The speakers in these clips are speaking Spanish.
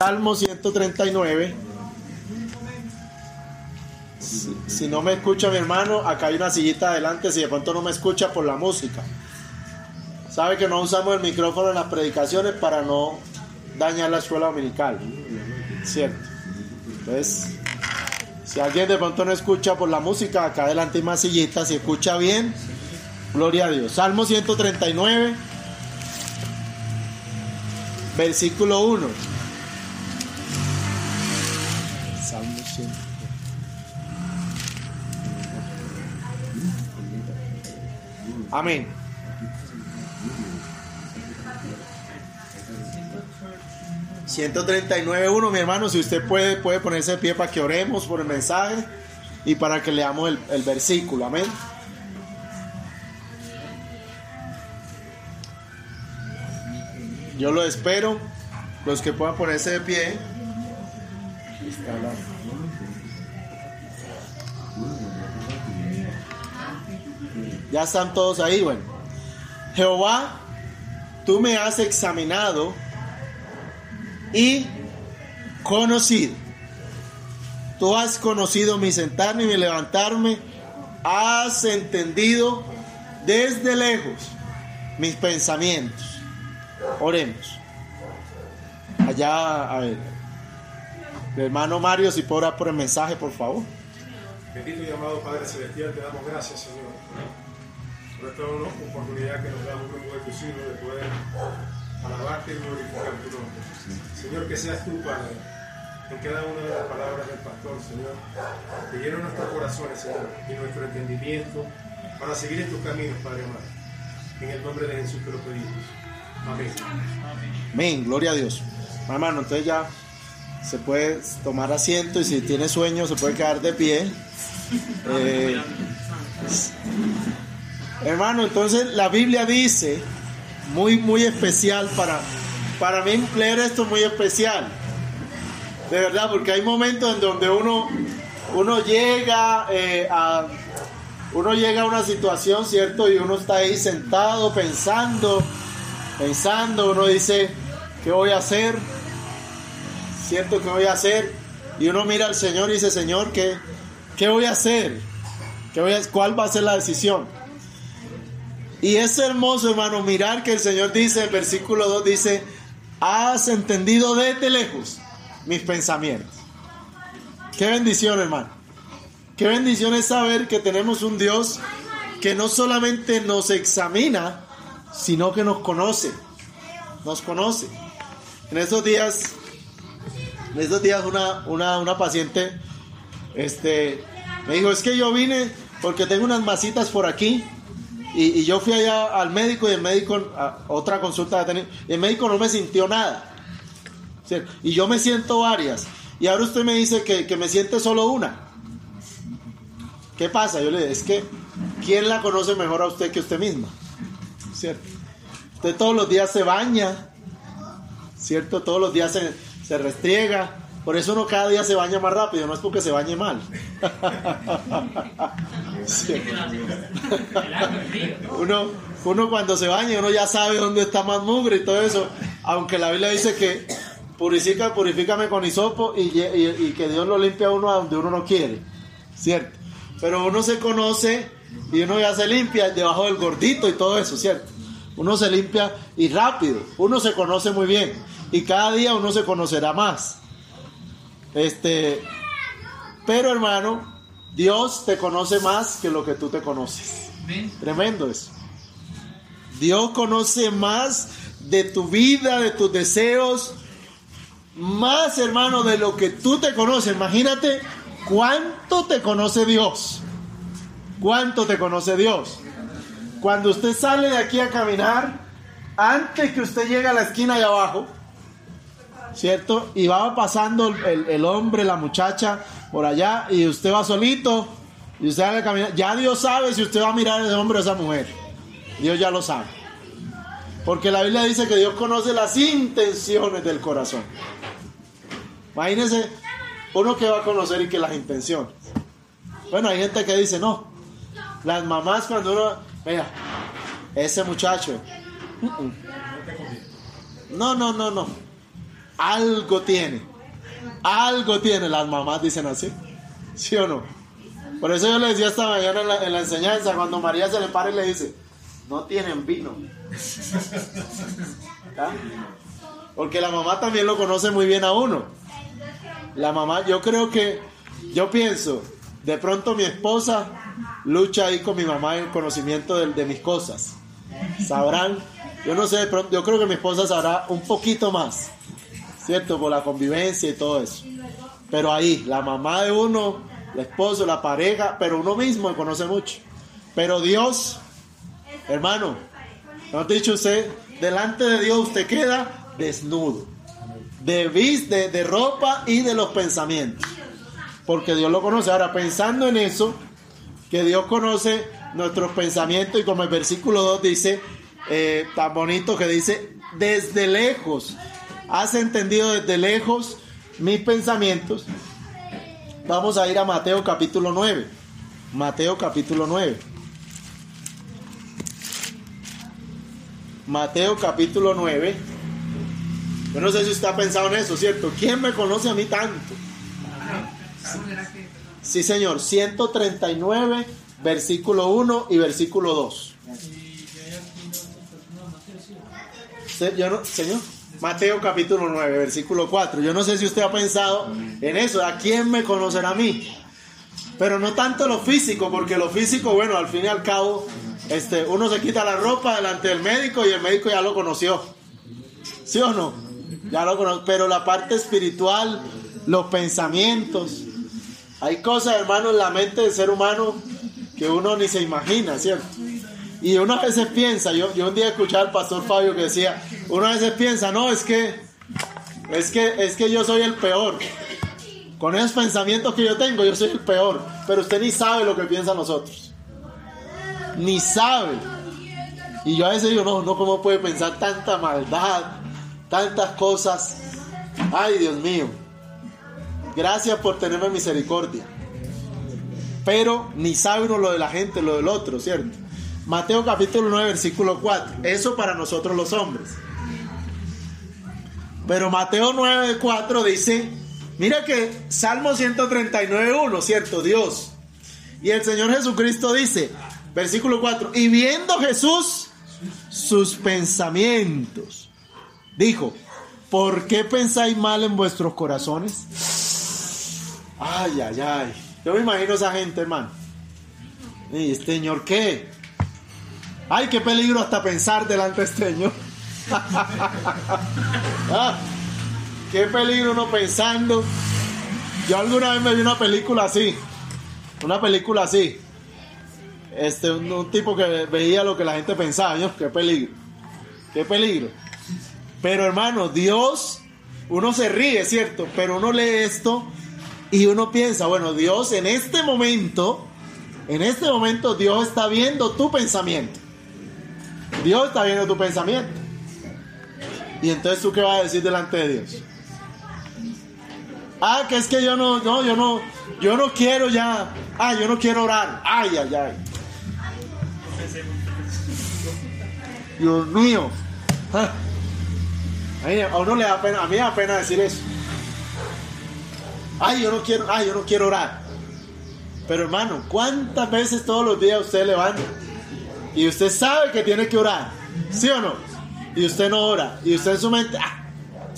Salmo 139. Si, si no me escucha mi hermano, acá hay una sillita adelante, si de pronto no me escucha por la música. Sabe que no usamos el micrófono en las predicaciones para no dañar la escuela dominical. Cierto. Entonces, si alguien de pronto no escucha por la música, acá adelante hay más sillitas, si escucha bien, gloria a Dios. Salmo 139, versículo 1. Amén. ...139.1, mi hermano, si usted puede, puede ponerse de pie para que oremos por el mensaje y para que leamos el, el versículo, amén. Yo lo espero, los que puedan ponerse de pie. Está la- Ya están todos ahí, bueno. Jehová, tú me has examinado y conocido. Tú has conocido mi sentarme y mi levantarme. Has entendido desde lejos mis pensamientos. Oremos. Allá, a ver. Hermano Mario, si orar por el mensaje, por favor. Bendito y amado Padre Celestial, te damos gracias, Señor, por esta oportunidad que nos da un grupo de tus hijos de poder alabarte y glorificar tu nombre. Señor, que seas tú, Padre, en cada una de las palabras del pastor, Señor, que llene nuestros corazones, Señor, y nuestro entendimiento para seguir en tus caminos, Padre amado. En el nombre de Jesús te lo pedimos. Amén. Amén, gloria a Dios. Hermano, entonces ya se puede tomar asiento y si tiene sueño se puede quedar de pie. Eh, hermano, entonces la Biblia dice, muy, muy especial para, para mí leer esto es muy especial. De verdad, porque hay momentos en donde uno, uno llega eh, a uno llega a una situación, ¿cierto? Y uno está ahí sentado pensando, pensando, uno dice, ¿qué voy a hacer? ¿Cierto? ¿Qué voy a hacer? Y uno mira al Señor y dice, Señor, ¿qué, qué voy a hacer? ¿Qué voy a, ¿Cuál va a ser la decisión? Y es hermoso, hermano, mirar que el Señor dice, el versículo 2 dice, has entendido desde lejos mis pensamientos. Qué bendición, hermano. Qué bendición es saber que tenemos un Dios que no solamente nos examina, sino que nos conoce. Nos conoce. En estos días, en estos días una, una, una paciente este, me dijo, es que yo vine porque tengo unas masitas por aquí. Y, yo fui allá al médico y el médico, a otra consulta, que tenía, y el médico no me sintió nada. ¿Cierto? Y yo me siento varias. Y ahora usted me dice que, que me siente solo una. ¿Qué pasa? Yo le digo, es que, ¿quién la conoce mejor a usted que usted misma? ¿Cierto? Usted todos los días se baña, ¿cierto? Todos los días se, se restriega. Por eso uno cada día se baña más rápido, no es porque se bañe mal. Uno, uno cuando se baña, uno ya sabe dónde está más mugre y todo eso. Aunque la Biblia dice que purifica, purifícame con hisopo y, y- y que Dios lo limpia a uno a donde uno no quiere. ¿Cierto? Pero uno se conoce y uno ya se limpia debajo del gordito y todo eso, ¿cierto? Uno se limpia y rápido. Uno se conoce muy bien. Y cada día uno se conocerá más. Este, pero hermano, Dios te conoce más que lo que tú te conoces. Tremendo eso. Dios conoce más de tu vida, de tus deseos, más hermano de lo que tú te conoces. Imagínate cuánto te conoce Dios. Cuánto te conoce Dios. Cuando usted sale de aquí a caminar, antes que usted llegue a la esquina de abajo, ¿cierto? Y va pasando el, el hombre, la muchacha por allá y usted va solito y usted va a caminar. Ya Dios sabe si usted va a mirar ese hombre o esa mujer. Dios ya lo sabe. Porque la Biblia dice que Dios conoce las intenciones del corazón. Imagínese uno que va a conocer y que las intenciones. Bueno, hay gente que dice, no, las mamás cuando uno, mira, ese muchacho, no, no, no, no, algo tiene. Algo tiene. Las mamás dicen así. ¿Sí o no? Por eso yo le decía esta mañana en la, enseñanza, cuando María se le para y le dice, no tienen vino. ¿Ah? Porque la mamá también lo conoce muy bien a uno. La mamá, yo creo que, yo pienso, de pronto mi esposa lucha ahí con mi mamá en el conocimiento de, de mis cosas. Sabrán, yo no sé, de pronto, yo creo que mi esposa sabrá un poquito más, ¿cierto? Por la convivencia y todo eso. Pero ahí, la mamá de uno, el esposo, la pareja, pero uno mismo conoce mucho. Pero Dios, hermano, ¿no ha dicho usted? Delante de Dios usted queda desnudo. De, de, de ropa y de los pensamientos. Porque Dios lo conoce. Ahora, pensando en eso, que Dios conoce nuestros pensamientos y como el versículo 2 dice, eh, tan bonito que dice, desde lejos, has entendido desde lejos mis pensamientos. Vamos a ir a Mateo capítulo 9. Mateo capítulo 9. Mateo capítulo 9. Yo no sé si usted ha pensado en eso, ¿cierto? ¿Quién me conoce a mí tanto? Sí, señor. 139, versículo 1 y versículo 2. Yo no, señor. Mateo capítulo 9, versículo 4. Yo no sé si usted ha pensado en eso. ¿A quién me conocerá a mí? Pero no tanto lo físico, porque lo físico, bueno, al fin y al cabo, este, uno se quita la ropa delante del médico y el médico ya lo conoció. ¿Sí o no? Ya lo conoció. Pero la parte espiritual, los pensamientos, hay cosas, hermano, en la mente del ser humano que uno ni se imagina, ¿cierto? Y uno a veces piensa, yo, yo un día escuché al pastor Fabio que decía, uno a veces piensa, no, es que, es que, es que yo soy el peor. Con esos pensamientos que yo tengo, yo soy el peor. Pero usted ni sabe lo que piensa nosotros. Ni sabe. Y yo a veces digo, no, no, ¿cómo puede pensar tanta maldad? Tantas cosas. Ay, Dios mío. Gracias por tenerme misericordia. Pero ni sabe uno lo de la gente, lo del otro, ¿cierto? Mateo capítulo 9, versículo 4. Eso para nosotros los hombres. Pero Mateo 9, 4 dice, mira que Salmo 139, 1, ¿cierto? Dios. Y el Señor Jesucristo dice, versículo 4, y viendo Jesús sus pensamientos, dijo, ¿por qué pensáis mal en vuestros corazones? Ay, ay, ay. Yo me imagino esa gente, hermano. ¿Y este señor qué? Ay, qué peligro hasta pensar delante de este señor. Ah, qué peligro uno pensando. Yo alguna vez me vi una película así. Una película así. Este, un, tipo que veía lo que la gente pensaba. Yo, qué peligro. Qué peligro. Pero hermano, Dios, uno se ríe, ¿cierto? Pero uno lee esto y uno piensa, bueno, Dios en este momento, en este momento Dios está viendo tu pensamiento. Dios está viendo tu pensamiento. Y entonces tú qué vas a decir delante de Dios? Ah, que es que yo no, no, yo no, yo no quiero ya. Ah, yo no quiero orar. Ay, ay, ay. Dios mío. Ah. A, uno a mí me da pena decir eso. Ay, yo no quiero, ay, yo no quiero orar. Pero hermano, ¿cuántas veces todos los días usted levanta y usted sabe que tiene que orar? ¿Sí o no? Y usted no ora. Y usted en su mente, ah,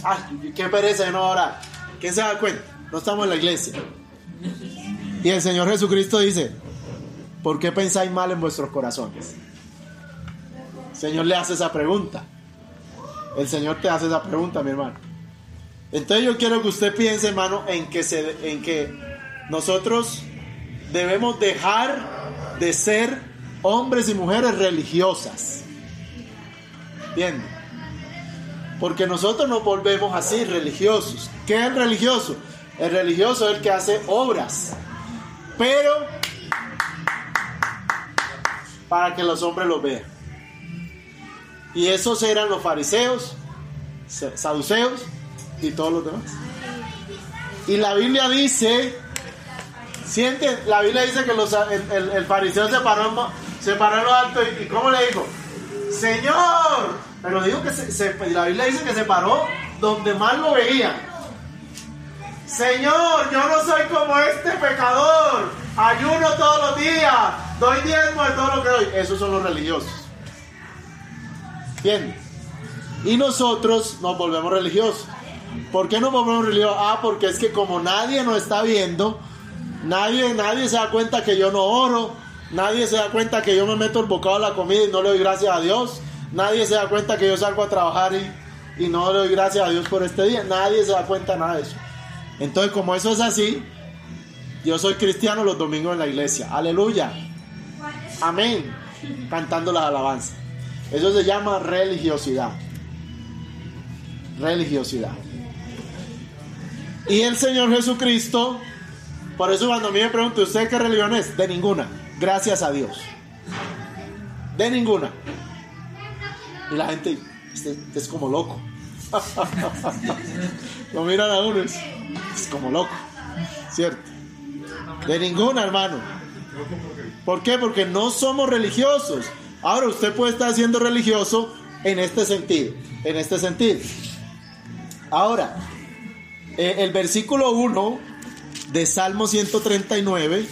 ay, qué pereza de no orar. ¿Quién se da cuenta? No estamos en la iglesia. Y el Señor Jesucristo dice, ¿por qué pensáis mal en vuestros corazones? El Señor le hace esa pregunta. El Señor te hace esa pregunta, mi hermano. Entonces yo quiero que usted piense, hermano, en que, se, en que nosotros debemos dejar de ser hombres y mujeres religiosas. ¿Entiende? Porque nosotros nos volvemos así, religiosos. ¿Qué es el religioso? El religioso es el que hace obras. Pero para que los hombres lo vean. Y esos eran los fariseos, saduceos, y todos los demás. Y la Biblia dice, siente, la Biblia dice que los, el, fariseo se paró, se paró en lo alto y, ¿cómo le dijo? Señor, pero dijo que se, la Biblia dice que se paró donde más lo veían. Señor, yo no soy como este pecador. Ayuno todos los días. Doy diezmo de todo lo que doy. Esos son los religiosos. Bien. Y nosotros nos volvemos religiosos. ¿Por qué nos volvemos religiosos? Ah, porque es que como nadie nos está viendo, nadie, nadie se da cuenta que yo no oro, nadie se da cuenta que yo me meto el bocado a la comida y no le doy gracias a Dios, nadie se da cuenta que yo salgo a trabajar y, y no le doy gracias a Dios por este día, nadie se da cuenta nada de eso. Entonces, como eso es así, yo soy cristiano los domingos en la iglesia. Aleluya. Amén. Cantando las alabanzas. Eso se llama religiosidad. Religiosidad. Y el Señor Jesucristo, por eso cuando a mí me preguntan, ¿usted qué religión es? De ninguna. Gracias a Dios. De ninguna. Y la gente este, es como loco. Lo miran a uno, es, es como loco. ¿Cierto? De ninguna, hermano. ¿Por qué? Porque no somos religiosos. Ahora usted puede estar siendo religioso en este sentido. En este sentido. Ahora, eh, el versículo 1 de Salmo 139.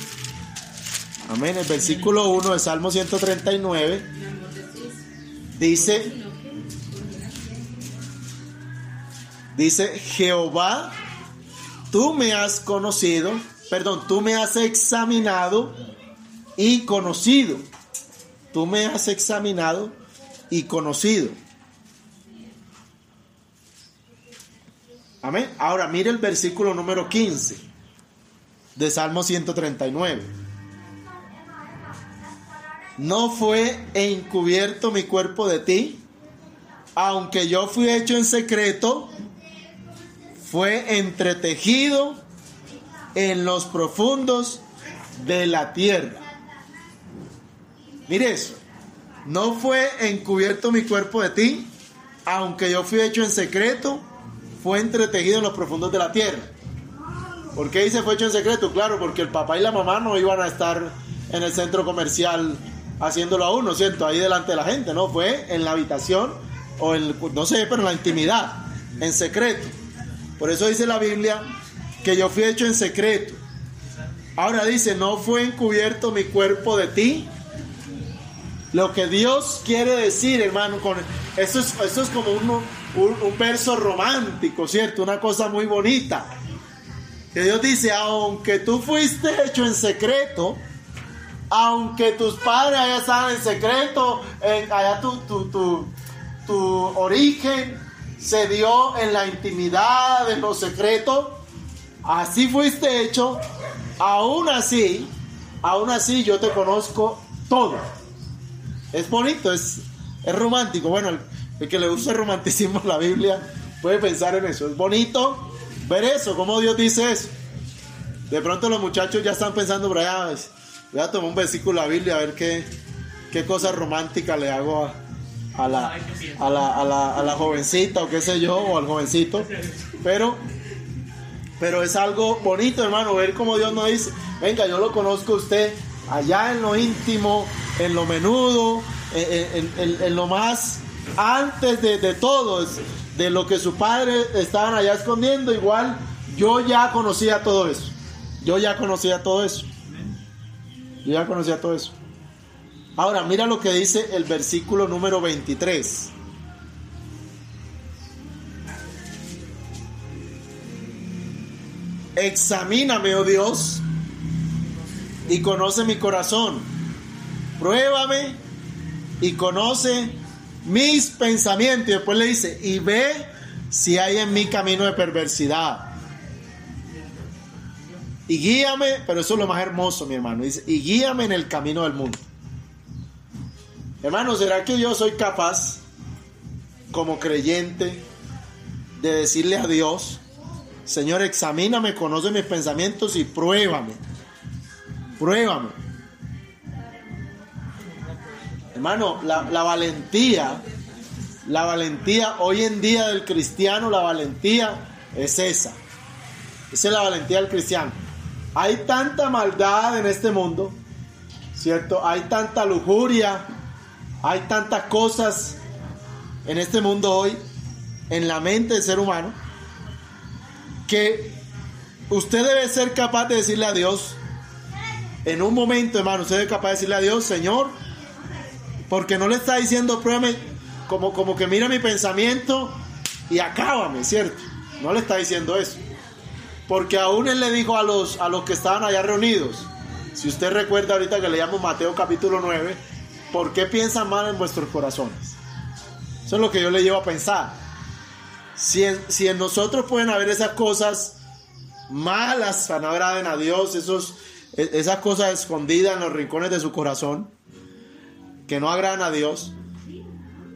Amén. El versículo 1 de Salmo 139 dice, dice, Jehová, tú me has conocido, perdón, tú me has examinado y conocido. Tú me has examinado y conocido. Amén. Ahora mire el versículo número 15 de Salmo 139. No fue encubierto mi cuerpo de ti, aunque yo fui hecho en secreto, fue entretejido en los profundos de la tierra. Mire eso. No fue encubierto mi cuerpo de ti, aunque yo fui hecho en secreto, fue entretejido en los profundos de la tierra. ¿Por qué dice fue hecho en secreto? Claro, porque el papá y la mamá no iban a estar en el centro comercial haciéndolo a uno, ¿cierto? Ahí delante de la gente, ¿no? Fue en la habitación o en, no sé, pero en la intimidad, en secreto. Por eso dice la Biblia que yo fui hecho en secreto. Ahora dice, no fue encubierto mi cuerpo de ti. Lo que Dios quiere decir, hermano, con eso es, eso es como un, un verso romántico, ¿cierto? Una cosa muy bonita. Que Dios dice, aunque tú fuiste hecho en secreto, aunque tus padres allá estaban en secreto, en, allá tu, tu, tu, tu, origen se dio en la intimidad, en lo secreto, así fuiste hecho, aún así, aún así yo te conozco todo. Es bonito, es, es romántico. Bueno, el, que le gusta el romanticismo la Biblia puede pensar en eso. Es bonito ver eso, como Dios dice eso. De pronto los muchachos ya están pensando, allá, voy a tomar un versículo de la Biblia a ver qué, qué cosa romántica le hago a, a, la, a, la, a, la, a la jovencita o qué sé yo, o al jovencito. Pero, pero es algo bonito, hermano, ver cómo Dios nos dice, venga, yo lo conozco a usted allá en lo íntimo, en lo menudo, en, en, en lo más antes de, de todo, de lo que su padre estaban allá escondiendo, igual yo ya conocía todo eso. Yo ya conocía todo eso. Yo ya conocía todo eso. Ahora, mira lo que dice el versículo número 23. Examíname, oh Dios, y conoce mi corazón. Pruébame y conoce mis pensamientos. Y después le dice, y ve si hay en mi camino de perversidad. Y guíame, pero eso es lo más hermoso, mi hermano. Dice, y guíame en el camino del mundo. Hermano, ¿será que yo soy capaz, como creyente, de decirle a Dios, Señor, examíname, conoce mis pensamientos y pruébame? Pruébame. Hermano, la, la, valentía, la valentía hoy en día del cristiano, la valentía es esa. Esa es la valentía del cristiano. Hay tanta maldad en este mundo, ¿cierto? Hay tanta lujuria, hay tantas cosas en este mundo hoy en la mente del ser humano que usted debe ser capaz de decirle a Dios, en un momento, hermano, usted es capaz de decirle a Dios, Señor, porque no le está diciendo, pruébame, como, como que mira mi pensamiento y acábame, ¿cierto? No le está diciendo eso. Porque aún él le dijo a los, a los que estaban allá reunidos, si usted recuerda ahorita que leíamos Mateo capítulo 9, ¿por qué piensan mal en vuestros corazones? Eso es lo que yo le llevo a pensar. Si en, si en nosotros pueden haber esas cosas malas que no agraden a Dios, esos, e, esas cosas escondidas en los rincones de su corazón, que no agradan a Dios,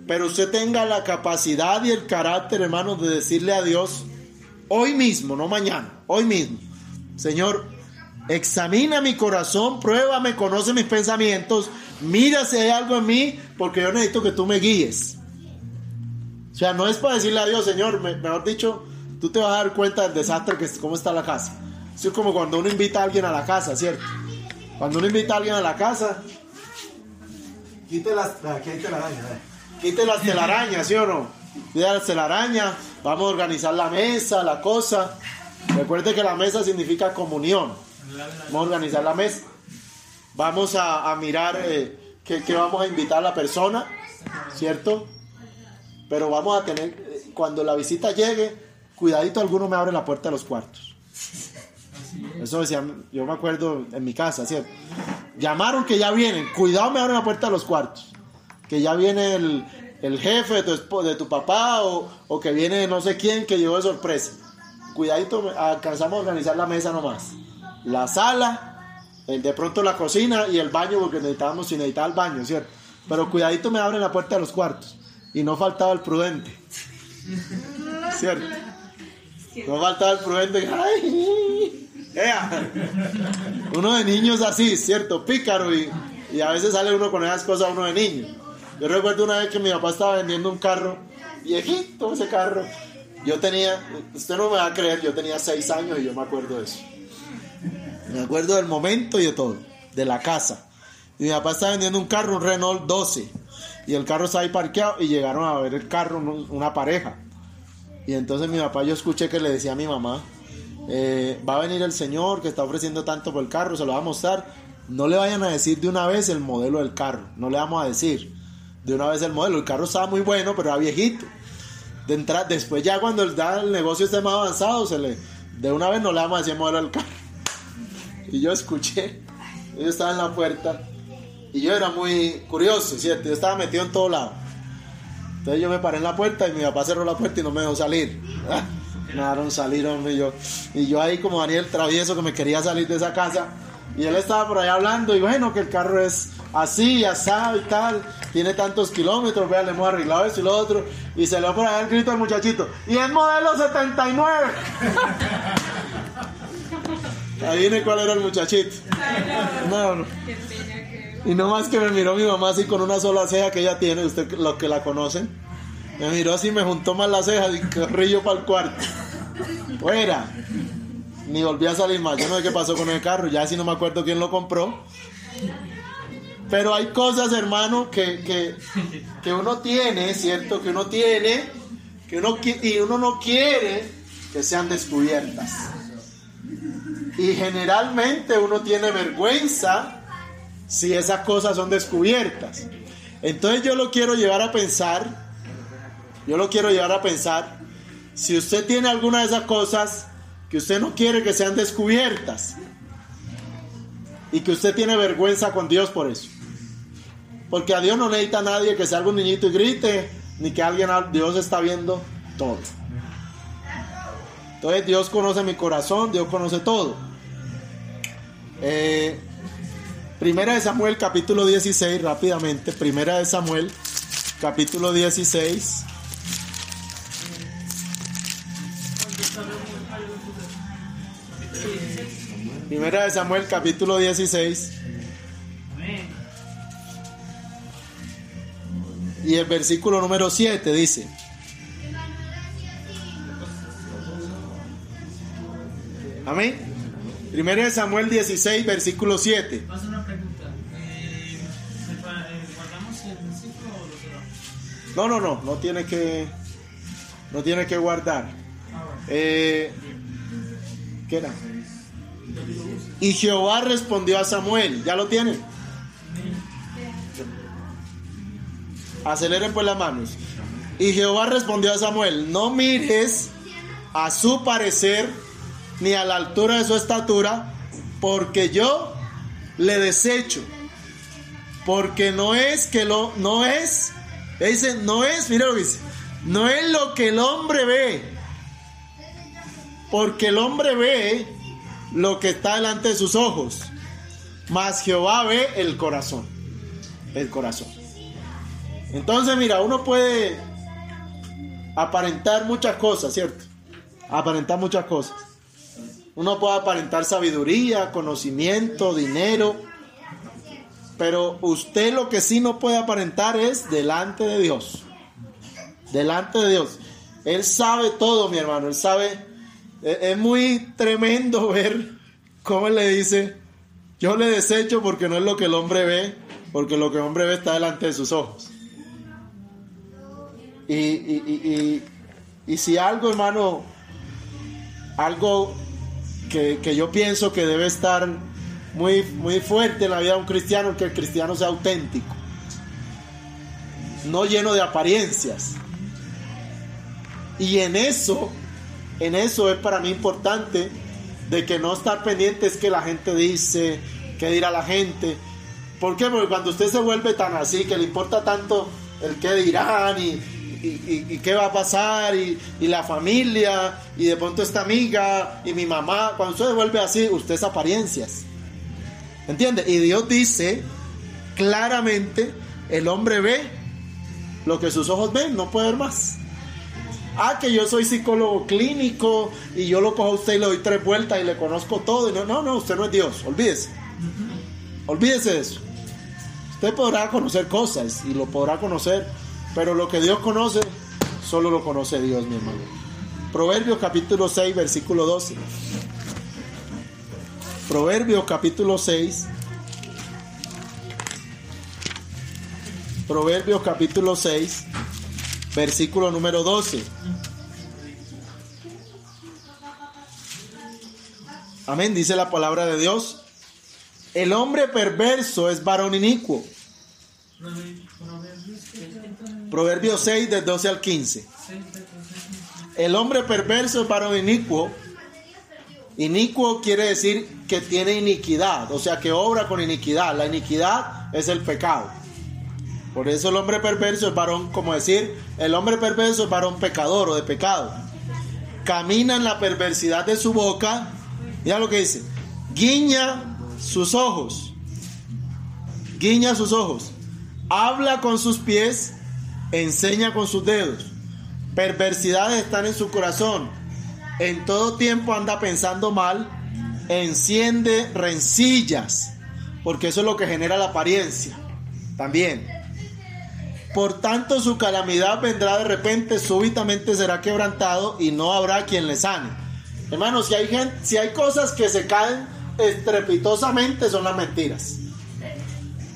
pero usted tenga la capacidad y el carácter, hermano, de decirle a Dios, hoy mismo, no mañana, hoy mismo, Señor, examina mi corazón, pruébame, conoce mis pensamientos, mira si hay algo en mí, porque yo necesito que tú me guíes. O sea, no es para decirle a Dios, Señor, mejor dicho, tú te vas a dar cuenta del desastre que es, cómo está la casa. es como cuando uno invita a alguien a la casa, ¿cierto? Cuando uno invita a alguien a la casa, quite las, quite las telarañas, ¿sí o no? Quite las telarañas, vamos a organizar la mesa, la cosa. Recuerde que la mesa significa comunión. Vamos a organizar la mesa. Vamos a, mirar eh, qué vamos a invitar a la persona, ¿cierto? Pero vamos a tener, eh, cuando la visita llegue, cuidadito, alguno me abre la puerta de los cuartos. Eso decía, yo me acuerdo en mi casa, ¿cierto? Llamaron que ya vienen, cuidado, me abren la puerta de los cuartos. Que ya viene el, jefe de tu, de tu papá o, o, que viene no sé quién que llegó de sorpresa. Cuidadito, alcanzamos a organizar la mesa nomás. La sala, de pronto la cocina y el baño, porque necesitábamos, si necesitaba el baño, ¿cierto? Pero cuidadito me abren la puerta de los cuartos. Y no faltaba el prudente. ¿Cierto? No faltaba el prudente. ¡Ay! Uno de niños así, ¿cierto? Pícaro y, y a veces sale uno con esas cosas uno de niño. Yo recuerdo una vez que mi papá estaba vendiendo un carro, viejito ese carro. Yo tenía, usted no me va a creer, yo tenía seis años y yo me acuerdo de eso. Me acuerdo del momento y de todo, de la casa. Y mi papá estaba vendiendo un carro, un Renault 12 y el carro estaba ahí parqueado y llegaron a ver el carro una pareja. Y entonces mi papá yo escuché que le decía a mi mamá, eh, va a venir el señor que está ofreciendo tanto por el carro, se lo va a mostrar. No le vayan a decir de una vez el modelo del carro, no le vamos a decir de una vez el modelo. El carro estaba muy bueno, pero era viejito. De entrar, después ya cuando el, el negocio esté más avanzado, se le, de una vez no le vamos a decir el modelo del carro. Y yo escuché, ellos estaban en la puerta y yo era muy curioso, ¿cierto? Yo estaba metido en todo lado. Entonces yo me paré en la puerta y mi papá cerró la puerta y no me dejó salir. me dejaron salir, hombre. Y yo, y yo ahí como Daniel travieso que me quería salir de esa casa. Y él estaba por ahí hablando y bueno, que el carro es así, asado y tal. Tiene tantos kilómetros, vea, le hemos arreglado eso y lo otro. Y se le va por ahí el grito al muchachito. Y es modelo 79. Ahí viene cuál era el muchachito. No, no. Y no más que me miró mi mamá así con una sola ceja que ella tiene, usted los que la conocen. Me miró así, me juntó más las cejas y corrí yo para el cuarto. Fuera. Ni volví a salir más. Yo no sé qué pasó con el carro, ya si no me acuerdo quién lo compró. Pero hay cosas, hermano, que, que, que uno tiene, ¿cierto? Que uno tiene, que uno, y uno no quiere que sean descubiertas. Y generalmente uno tiene vergüenza si esas cosas son descubiertas. Entonces yo lo quiero llevar a pensar, yo lo quiero llevar a pensar, si usted tiene alguna de esas cosas que usted no quiere que sean descubiertas y que usted tiene vergüenza con Dios por eso. Porque a Dios no necesita nadie que salga un niñito y grite, ni que alguien, Dios está viendo todo. Entonces Dios conoce mi corazón, Dios conoce todo. Eh, Primera de Samuel capítulo 16, rápidamente. Primera de Samuel capítulo 16. Primera de Samuel capítulo 16. Y el versículo número 7 dice. Amén. Primera de Samuel 16, versículo 7. No, no, no, no tiene que... No tiene que guardar. Eh, ¿Qué era? Y Jehová respondió a Samuel. ¿Ya lo tiene? Aceleren pues las manos. Y Jehová respondió a Samuel, no mires a su parecer ni a la altura de su estatura, porque yo le desecho. Porque no es que lo, no es, dice, no es, mira lo que no es lo que el hombre ve. Porque el hombre ve lo que está delante de sus ojos. Mas Jehová ve el corazón. El corazón. Entonces, mira, uno puede aparentar muchas cosas, ¿cierto? Aparentar muchas cosas. Uno puede aparentar sabiduría, conocimiento, dinero. Pero usted lo que sí no puede aparentar es delante de Dios. Delante de Dios. Él sabe todo, mi hermano. Él sabe. Es muy tremendo ver cómo él le dice, yo le desecho porque no es lo que el hombre ve, porque lo que el hombre ve está delante de sus ojos. Y, y, y, y si algo, hermano, algo que, que, yo pienso que debe estar muy, muy fuerte en la vida de un cristiano, que el cristiano sea auténtico, no lleno de apariencias. Y en eso, en eso es para mí importante de que no estar pendiente es que la gente dice, que dirá la gente. ¿Por qué? Porque cuando usted se vuelve tan así, que le importa tanto el que dirán y, y, qué va a pasar y, la familia y de pronto esta amiga y mi mamá. Cuando usted vuelve así, usted es apariencias. ¿Entiende? Y Dios dice claramente, el hombre ve lo que sus ojos ven, no puede ver más. Ah, que yo soy psicólogo clínico y yo lo cojo a usted y le doy tres vueltas y le conozco todo. Y no, no, no, usted no es Dios, olvídese. Olvídese de eso. Usted podrá conocer cosas y lo podrá conocer pero lo que Dios conoce, solo lo conoce Dios, mi hermano. Proverbios capítulo 6, versículo 12. Proverbios capítulo 6. Proverbios capítulo 6, versículo número 12. Amén, dice la palabra de Dios. El hombre perverso es varón inicuo Proverbios 6, del 12 al 15. El hombre perverso es varón inicuo. Inicuo quiere decir que tiene iniquidad, o sea, que obra con iniquidad. La iniquidad es el pecado. Por eso el hombre perverso es varón, como decir, el hombre perverso es varón pecador o de pecado. Camina en la perversidad de su boca. Mira lo que dice. Guiña sus ojos. Guiña sus ojos. Habla con sus pies enseña con sus dedos. Perversidades están en su corazón. En todo tiempo anda pensando mal. Enciende rencillas. Porque eso es lo que genera la apariencia. También. Por tanto, su calamidad vendrá de repente, súbitamente será quebrantado y no habrá quien le sane. Hermanos, si hay, gente, si hay cosas que se caen estrepitosamente, son las mentiras.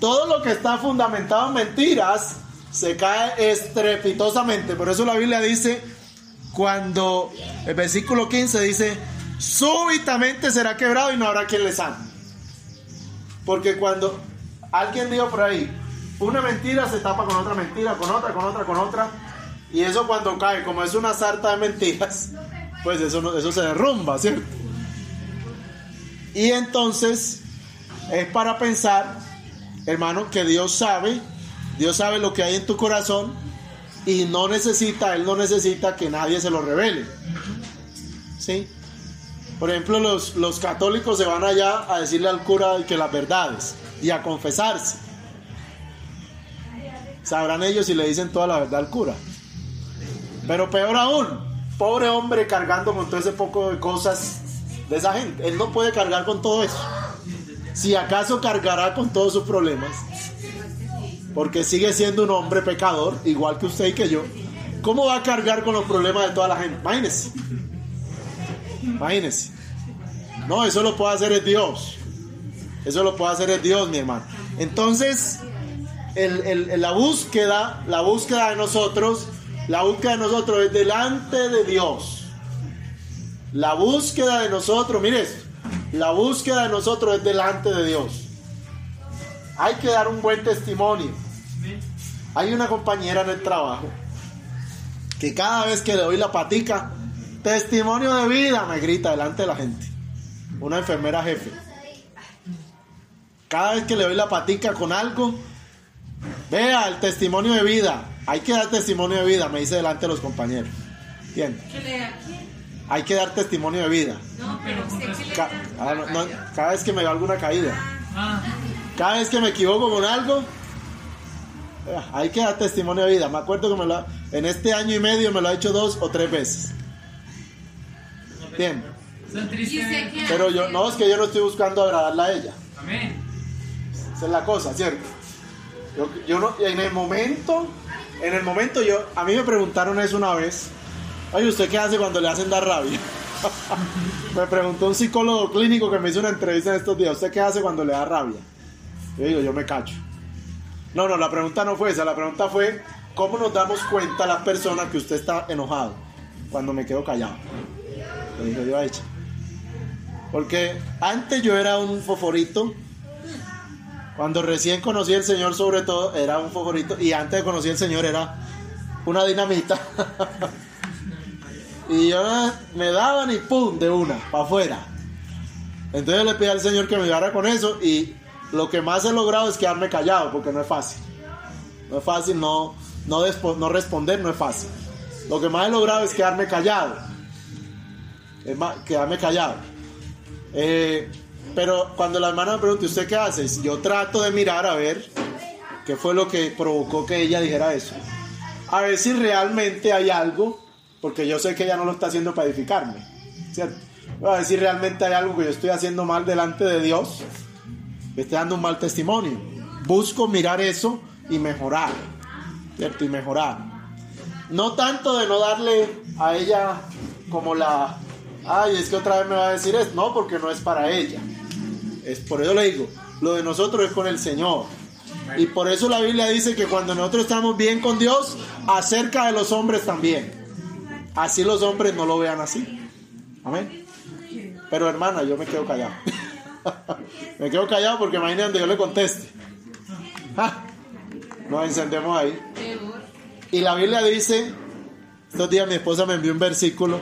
Todo lo que está fundamentado en mentiras se cae estrepitosamente. Por eso la Biblia dice, cuando el versículo 15 dice, súbitamente será quebrado y no habrá quien le sane. Porque cuando alguien dijo por ahí, una mentira se tapa con otra mentira, con otra, con otra, con otra. Y eso cuando cae, como es una sarta de mentiras, pues eso, eso se derrumba, ¿cierto? Y entonces es para pensar, hermano, que Dios sabe Dios sabe lo que hay en tu corazón y no necesita, Él no necesita que nadie se lo revele. ¿Sí? Por ejemplo, los, los católicos se van allá a decirle al cura que las verdades y a confesarse. Sabrán ellos si le dicen toda la verdad al cura. Pero peor aún, pobre hombre cargando con todo ese poco de cosas de esa gente. Él no puede cargar con todo eso. Si acaso cargará con todos sus problemas, porque sigue siendo un hombre pecador, igual que usted y que yo. ¿Cómo va a cargar con los problemas de toda la gente? Imagínese. Imagínese. No, eso lo puede hacer Dios. Eso lo puede hacer Dios, mi hermano. Entonces, la búsqueda, la búsqueda de nosotros La búsqueda de nosotros es delante de Dios. La búsqueda de nosotros, mire esto, la búsqueda de nosotros es delante de Dios. Hay que dar un buen testimonio. Hay una compañera en el trabajo que cada vez que le doy la patica, testimonio de vida, me grita delante de la gente. Una enfermera jefe. Cada vez que le doy la patica con algo, vea el testimonio de vida. Hay que dar testimonio de vida, me dice delante de los compañeros. Hay que dar testimonio de vida. No, pero ah, cada vez que me da alguna caída. Ah. Cada vez que me equivoco con algo, eh, hay que dar testimonio de vida. Me acuerdo que me lo, en este año y medio me lo ha hecho dos o tres veces. Bien. Pero yo, no, es que yo no estoy buscando agradarla a ella. Amén. Esa es la cosa, ¿cierto? Yo, yo no, en el momento, en el momento yo, a mí me preguntaron eso una vez. Oye, ¿usted qué hace cuando le hacen dar rabia? me preguntó un psicólogo clínico que me hizo una entrevista en estos días. ¿Usted qué hace cuando le da rabia? Yo digo, yo me cacho. No, no, la pregunta no fue esa. La pregunta fue, ¿cómo nos damos cuenta las personas que usted está enojado cuando me quedo callado? Le dije yo a. Porque antes yo era un foforito. Cuando recién conocí al Señor, sobre todo, era un foforito. Y antes de conocer al Señor, era una dinamita. y yo me daban y pum, de una, para afuera. Entonces le pedí al Señor que me ayudara con eso. Y lo que más he logrado es quedarme callado, porque no es fácil. No es fácil, no, no, no responder no es fácil. Lo que más he logrado es quedarme callado. Es más, quedarme callado. Eh, pero cuando la hermana me pregunta, ¿usted qué hace? Yo trato de mirar a ver qué fue lo que provocó que ella dijera eso. A ver si realmente hay algo, porque yo sé que ella no lo está haciendo para edificarme. ¿cierto? A ver si realmente hay algo que yo estoy haciendo mal delante de Dios esté dando un mal testimonio. Busco mirar eso y mejorar, ¿cierto? Y mejorar. No tanto de no darle a ella como la, ay, es que otra vez me va a decir esto, no, porque no es para ella. Es por eso le digo, lo de nosotros es con el Señor. Y por eso la Biblia dice que cuando nosotros estamos bien con Dios, acerca de los hombres también. Así los hombres no lo vean así. Amén. Pero hermana, yo me quedo callado. Me quedo callado porque imagínate yo le conteste. Nos encendemos ahí. Y la Biblia dice, estos días mi esposa me envió un versículo,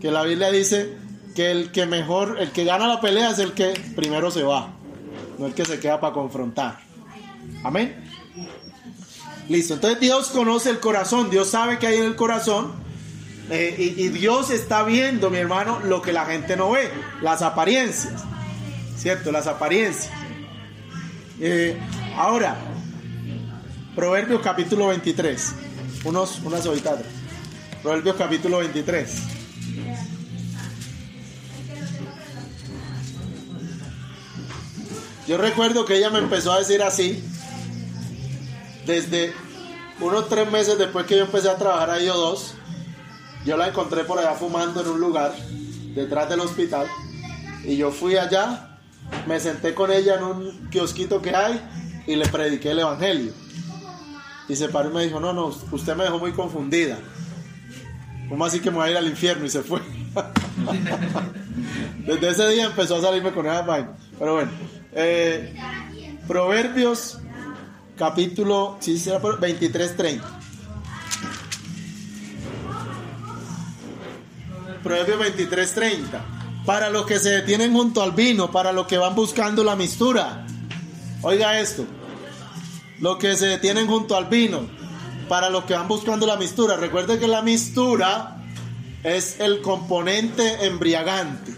que la Biblia dice que el que mejor, el que gana la pelea es el que primero se va, no el que se queda para confrontar. Amén. Listo, entonces Dios conoce el corazón, Dios sabe que hay en el corazón eh, y, Dios está viendo, mi hermano, lo que la gente no ve, las apariencias. ¿cierto? Las apariencias. Eh, ahora, Proverbios capítulo 23, unos, unas hojitas. Proverbios capítulo 23. Yo recuerdo que ella me empezó a decir así, desde unos tres meses después que yo empecé a trabajar ahí o dos, yo la encontré por allá fumando en un lugar, detrás del hospital, y yo fui allá me senté con ella en un kiosquito que hay y le prediqué el evangelio. Y se paró y me dijo, no, no, usted me dejó muy confundida. ¿Cómo así que me voy a ir al infierno? Y se fue. Desde ese día empezó a salirme con esa vaina. Pero bueno, eh, Proverbios capítulo sí, 23, 30. Proverbios 23, 30 para los que se detienen junto al vino, para los que van buscando la mistura. Oiga esto, los que se detienen junto al vino, para los que van buscando la mistura. Recuerde que la mistura es el componente embriagante,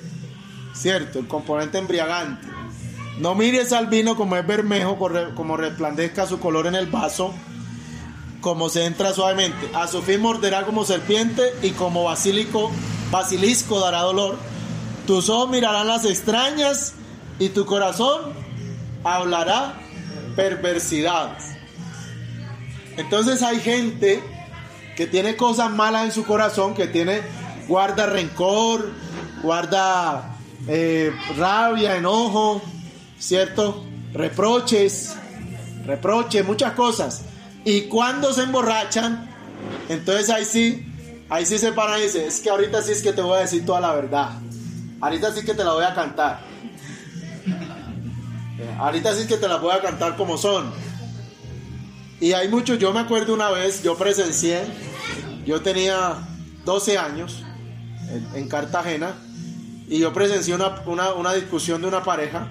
¿cierto? El componente embriagante. No mires al vino como es bermejo, como resplandezca su color en el vaso, como se entra suavemente. A su fin morderá como serpiente y como basílico, basilisco dará dolor tus ojos mirarán las extrañas y tu corazón hablará perversidades. Entonces hay gente que tiene cosas malas en su corazón, que tiene, guarda rencor, guarda eh, rabia, enojo, ¿cierto? Reproches, reproches, muchas cosas. Y cuando se emborrachan, Entonces ahí sí, ahí sí se para y dice, es que ahorita sí es que te voy a decir toda la verdad. Ahorita sí que te la voy a cantar. Eh, Ahorita sí que te la voy a cantar como son. Y hay muchos, yo me acuerdo una vez, yo presencié, yo tenía 12 años en, en Cartagena y yo presencié una, una, una discusión de una pareja,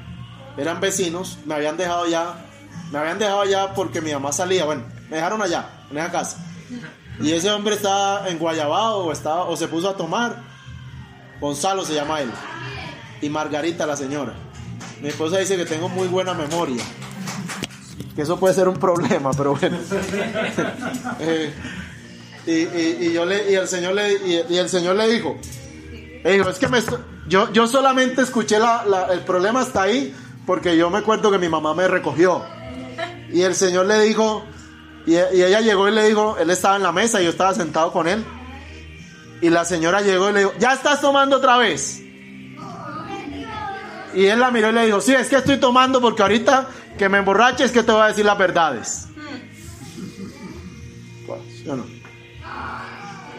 eran vecinos, me habían dejado ya, me habían dejado allá porque mi mamá salía, bueno, me dejaron allá, en esa casa. Y ese hombre estaba en Guayabao o, estaba, o se puso a tomar. Gonzalo se llama él. Y Margarita la señora. Mi esposa dice que tengo muy buena memoria. Que eso puede ser un problema, pero bueno. Eh, y, y- y yo le, y el señor le, y, el señor le dijo, dijo, es que me yo, yo solamente escuché la- el problema hasta ahí porque yo me acuerdo que mi mamá me recogió. Y el señor le dijo, y, ella llegó y le dijo, él estaba en la mesa y yo estaba sentado con él. Y la señora llegó y le dijo, ¿ya estás tomando otra vez? Y él la miró y le dijo, sí, es que estoy tomando porque ahorita que me emborrache es que te voy a decir las verdades.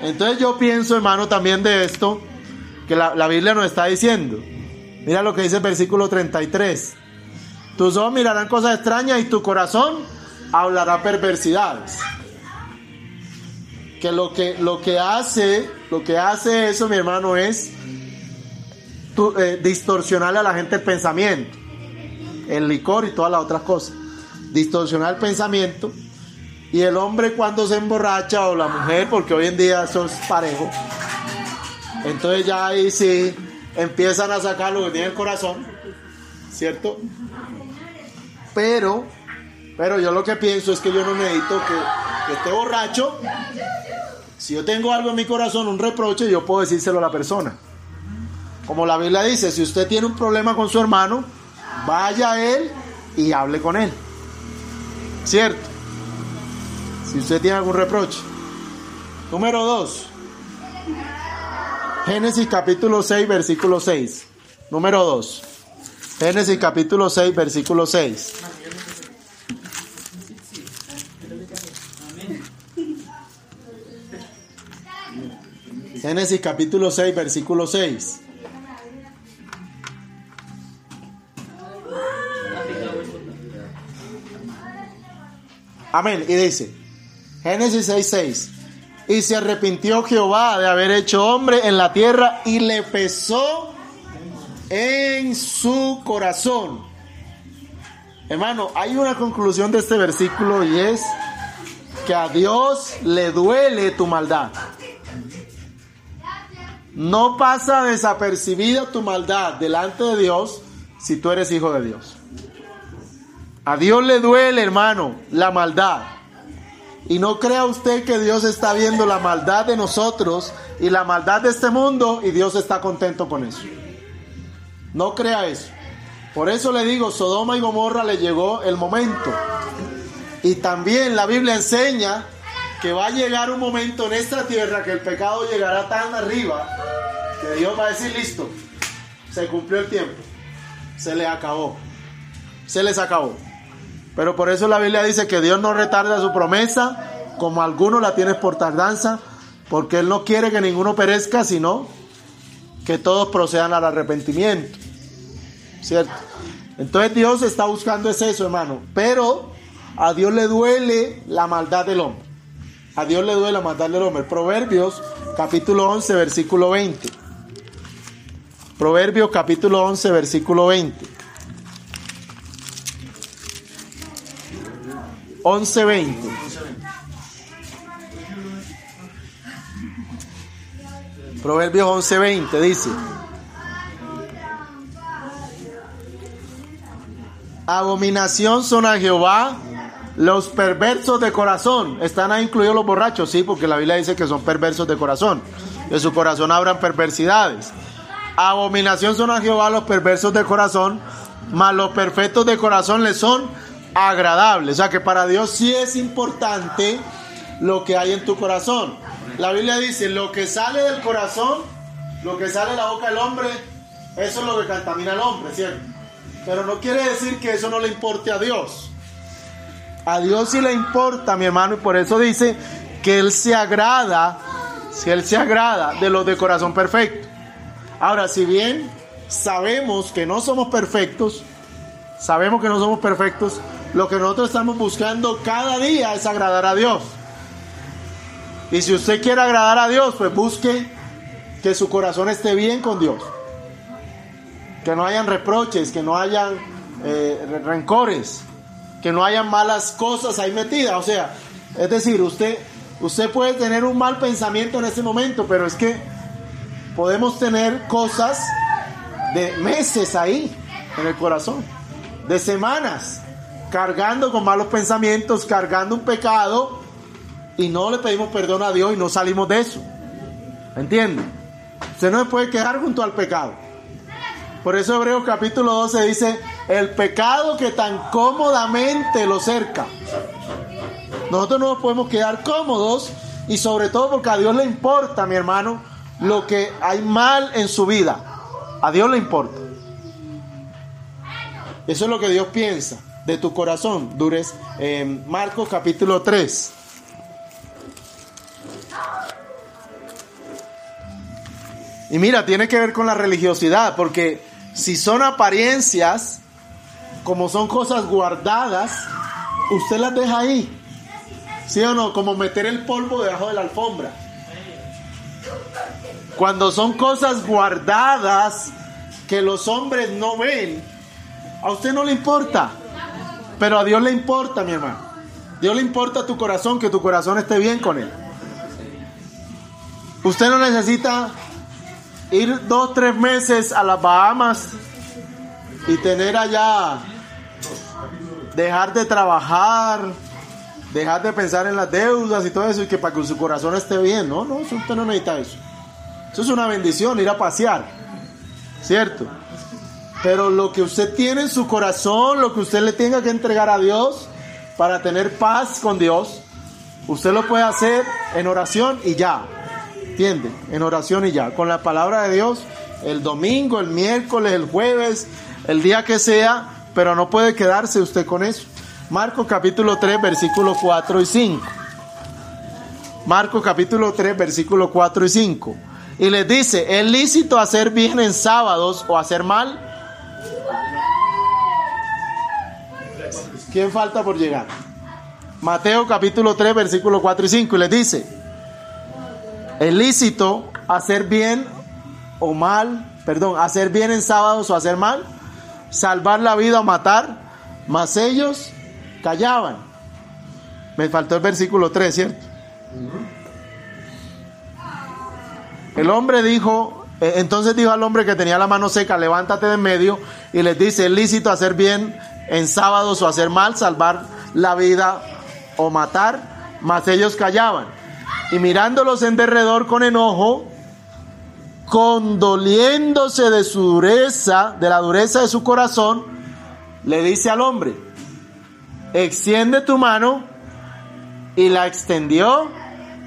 Entonces yo pienso, hermano, también de esto, que la, la Biblia nos está diciendo. Mira lo que dice el versículo 33. Tus ojos mirarán cosas extrañas y tu corazón hablará perversidades. Que lo que, lo que hace, lo que hace eso, mi hermano, es eh, distorsionarle a la gente el pensamiento. El licor y todas las otras cosas. Distorsionar el pensamiento. Y el hombre cuando se emborracha o la mujer, porque hoy en día eso es parejo. Entonces ya ahí sí empiezan a sacar lo que tiene el corazón. ¿Cierto? Pero, pero yo lo que pienso es que yo no necesito que, esté borracho. Si yo tengo algo en mi corazón, un reproche, yo puedo decírselo a la persona. Como la Biblia dice, si usted tiene un problema con su hermano, vaya a él y hable con él. ¿Cierto? Si usted tiene algún reproche. Número 2. Génesis capítulo 6, versículo 6. Número 2. Génesis capítulo 6, versículo 6. Génesis capítulo 6, versículo 6. Amén. Y dice, Génesis 6, 6. Y se arrepintió Jehová de haber hecho hombre en la tierra y le pesó en su corazón. Hermano, hay una conclusión de este versículo y es que a Dios le duele tu maldad. No pasa desapercibida tu maldad delante de Dios si tú eres hijo de Dios. A Dios le duele, hermano, la maldad. Y no crea usted que Dios está viendo la maldad de nosotros y la maldad de este mundo y Dios está contento con eso. No crea eso. Por eso le digo, Sodoma y Gomorra le llegó el momento. Y también la Biblia enseña que va a llegar un momento en esta tierra que el pecado llegará tan arriba que Dios va a decir, listo, se cumplió el tiempo, se le acabó, se les acabó. Pero por eso la Biblia dice que Dios no retarda su promesa, como algunos la tienen por tardanza, porque Él no quiere que ninguno perezca, sino que todos procedan al arrepentimiento. ¿Cierto? Entonces Dios está buscando es eso, hermano. Pero a Dios le duele la maldad del hombre. A Dios le duele maldad del hombre. Proverbios capítulo 11, versículo 20. Proverbios capítulo 11, versículo 20. 11, 20. Proverbios 11, 20 dice. Abominación son a Jehová los perversos de corazón. ¿Están ahí incluidos los borrachos? Sí, porque la Biblia dice que son perversos de corazón. De su corazón habrán perversidades. Abominación son a Jehová los perversos de corazón, mas los perfectos de corazón les son agradables. O sea que para Dios sí es importante lo que hay en tu corazón. La Biblia dice, lo que sale del corazón, lo que sale de la boca del hombre, eso es lo que contamina al hombre, ¿cierto? Pero no quiere decir que eso no le importe a Dios. A Dios sí le importa, mi hermano, y por eso dice que Él se agrada, si Él se agrada de los de corazón perfecto. Ahora, si bien sabemos que no somos perfectos, sabemos que no somos perfectos, lo que nosotros estamos buscando cada día es agradar a Dios. Y si usted quiere agradar a Dios, pues busque que su corazón esté bien con Dios. Que no hayan reproches, que no hayan eh, rencores, que no hayan malas cosas ahí metidas. O sea, es decir, usted, usted puede tener un mal pensamiento en este momento, pero es que podemos tener cosas de meses ahí en el corazón, de semanas, cargando con malos pensamientos, cargando un pecado y no le pedimos perdón a Dios y no salimos de eso. ¿Entiende? Usted no se puede quedar junto al pecado. Por eso Hebreos capítulo 12 dice, el pecado que tan cómodamente lo cerca. Nosotros no nos podemos quedar cómodos y sobre todo porque a Dios le importa, mi hermano, lo que hay mal en su vida. A Dios le importa. Eso es lo que Dios piensa de tu corazón. Dures Marcos capítulo 3. Y mira, tiene que ver con la religiosidad, porque si son apariencias, como son cosas guardadas, usted las deja ahí. ¿Sí o no? Como meter el polvo debajo de la alfombra. Cuando son cosas guardadas que los hombres no ven, a usted no le importa. Pero a Dios le importa, mi hermano. Dios le importa tu corazón, que tu corazón esté bien con Él. Usted no necesita ir dos, tres meses a las Bahamas y tener allá, dejar de trabajar, dejar de pensar en las deudas y todo eso, y que para que su corazón esté bien. No, no, usted no necesita eso. Eso es una bendición, ir a pasear, ¿cierto? Pero lo que usted tiene en su corazón, lo que usted le tenga que entregar a Dios para tener paz con Dios, usted lo puede hacer en oración y ya. ¿Entiende? En oración y ya. Con la palabra de Dios, el domingo, el miércoles, el jueves, el día que sea, pero no puede quedarse usted con eso. Marcos capítulo 3, versículos 4 y 5. Marcos capítulo 3, versículos 4 y 5. Y les dice, ¿es lícito hacer bien en sábados o hacer mal? ¿Quién falta por llegar? Mateo capítulo 3, versículos 4 y 5. Y les dice, ¿es lícito hacer bien o mal? Perdón, hacer bien en sábados o hacer mal? Salvar la vida o matar. Mas ellos callaban. Me faltó el versículo 3, ¿cierto? El hombre dijo, eh, entonces dijo al hombre que tenía la mano seca, levántate de en medio y les dice, es lícito hacer bien en sábados o hacer mal, salvar la vida o matar, mas ellos callaban. Y mirándolos en derredor con enojo, condoliéndose de su dureza, de la dureza de su corazón, le dice al hombre, extiende tu mano, y la extendió,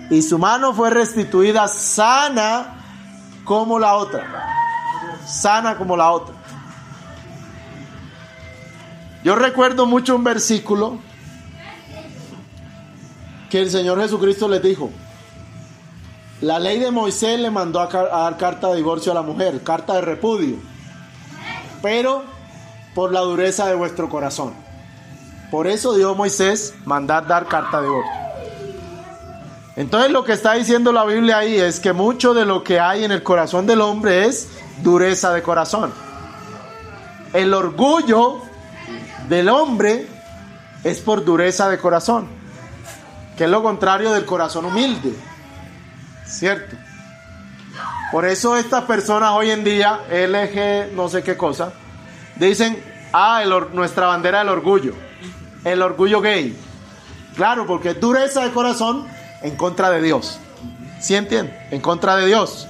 y su mano fue restituida sana como la otra. Sana como la otra. Yo recuerdo mucho un versículo que el Señor Jesucristo les dijo. La ley de Moisés le mandó a, dar carta de divorcio a la mujer, carta de repudio, pero por la dureza de vuestro corazón. Por eso dio Moisés mandar dar carta de divorcio. Entonces lo que está diciendo la Biblia ahí es que mucho de lo que hay en el corazón del hombre es dureza de corazón. El orgullo del hombre es por dureza de corazón, que es lo contrario del corazón humilde. ¿Cierto? Por eso estas personas hoy en día, LG no sé qué cosa, dicen, ah, nuestra bandera del orgullo, el orgullo gay. Claro, porque es dureza de corazón en contra de Dios. ¿Sí entienden? En contra de Dios.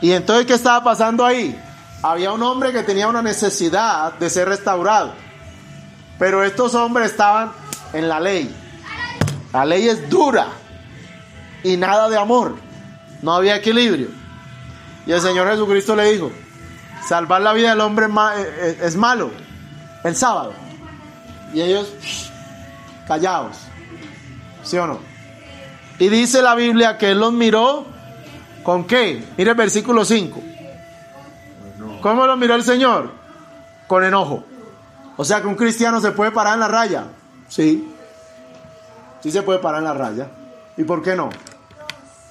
Y entonces, ¿qué estaba pasando ahí? Había un hombre que tenía una necesidad de ser restaurado. Pero estos hombres estaban en la ley. La ley es dura y nada de amor. No había equilibrio. Y el Señor Jesucristo le dijo, salvar la vida del hombre es malo, el sábado. Y ellos callados, ¿sí o no? Y dice la Biblia que él los miró con qué? Mire el versículo 5. ¿Cómo los miró el Señor? Con enojo. O sea que un cristiano se puede parar en la raya. Sí. Sí se puede parar en la raya. ¿Y por qué no?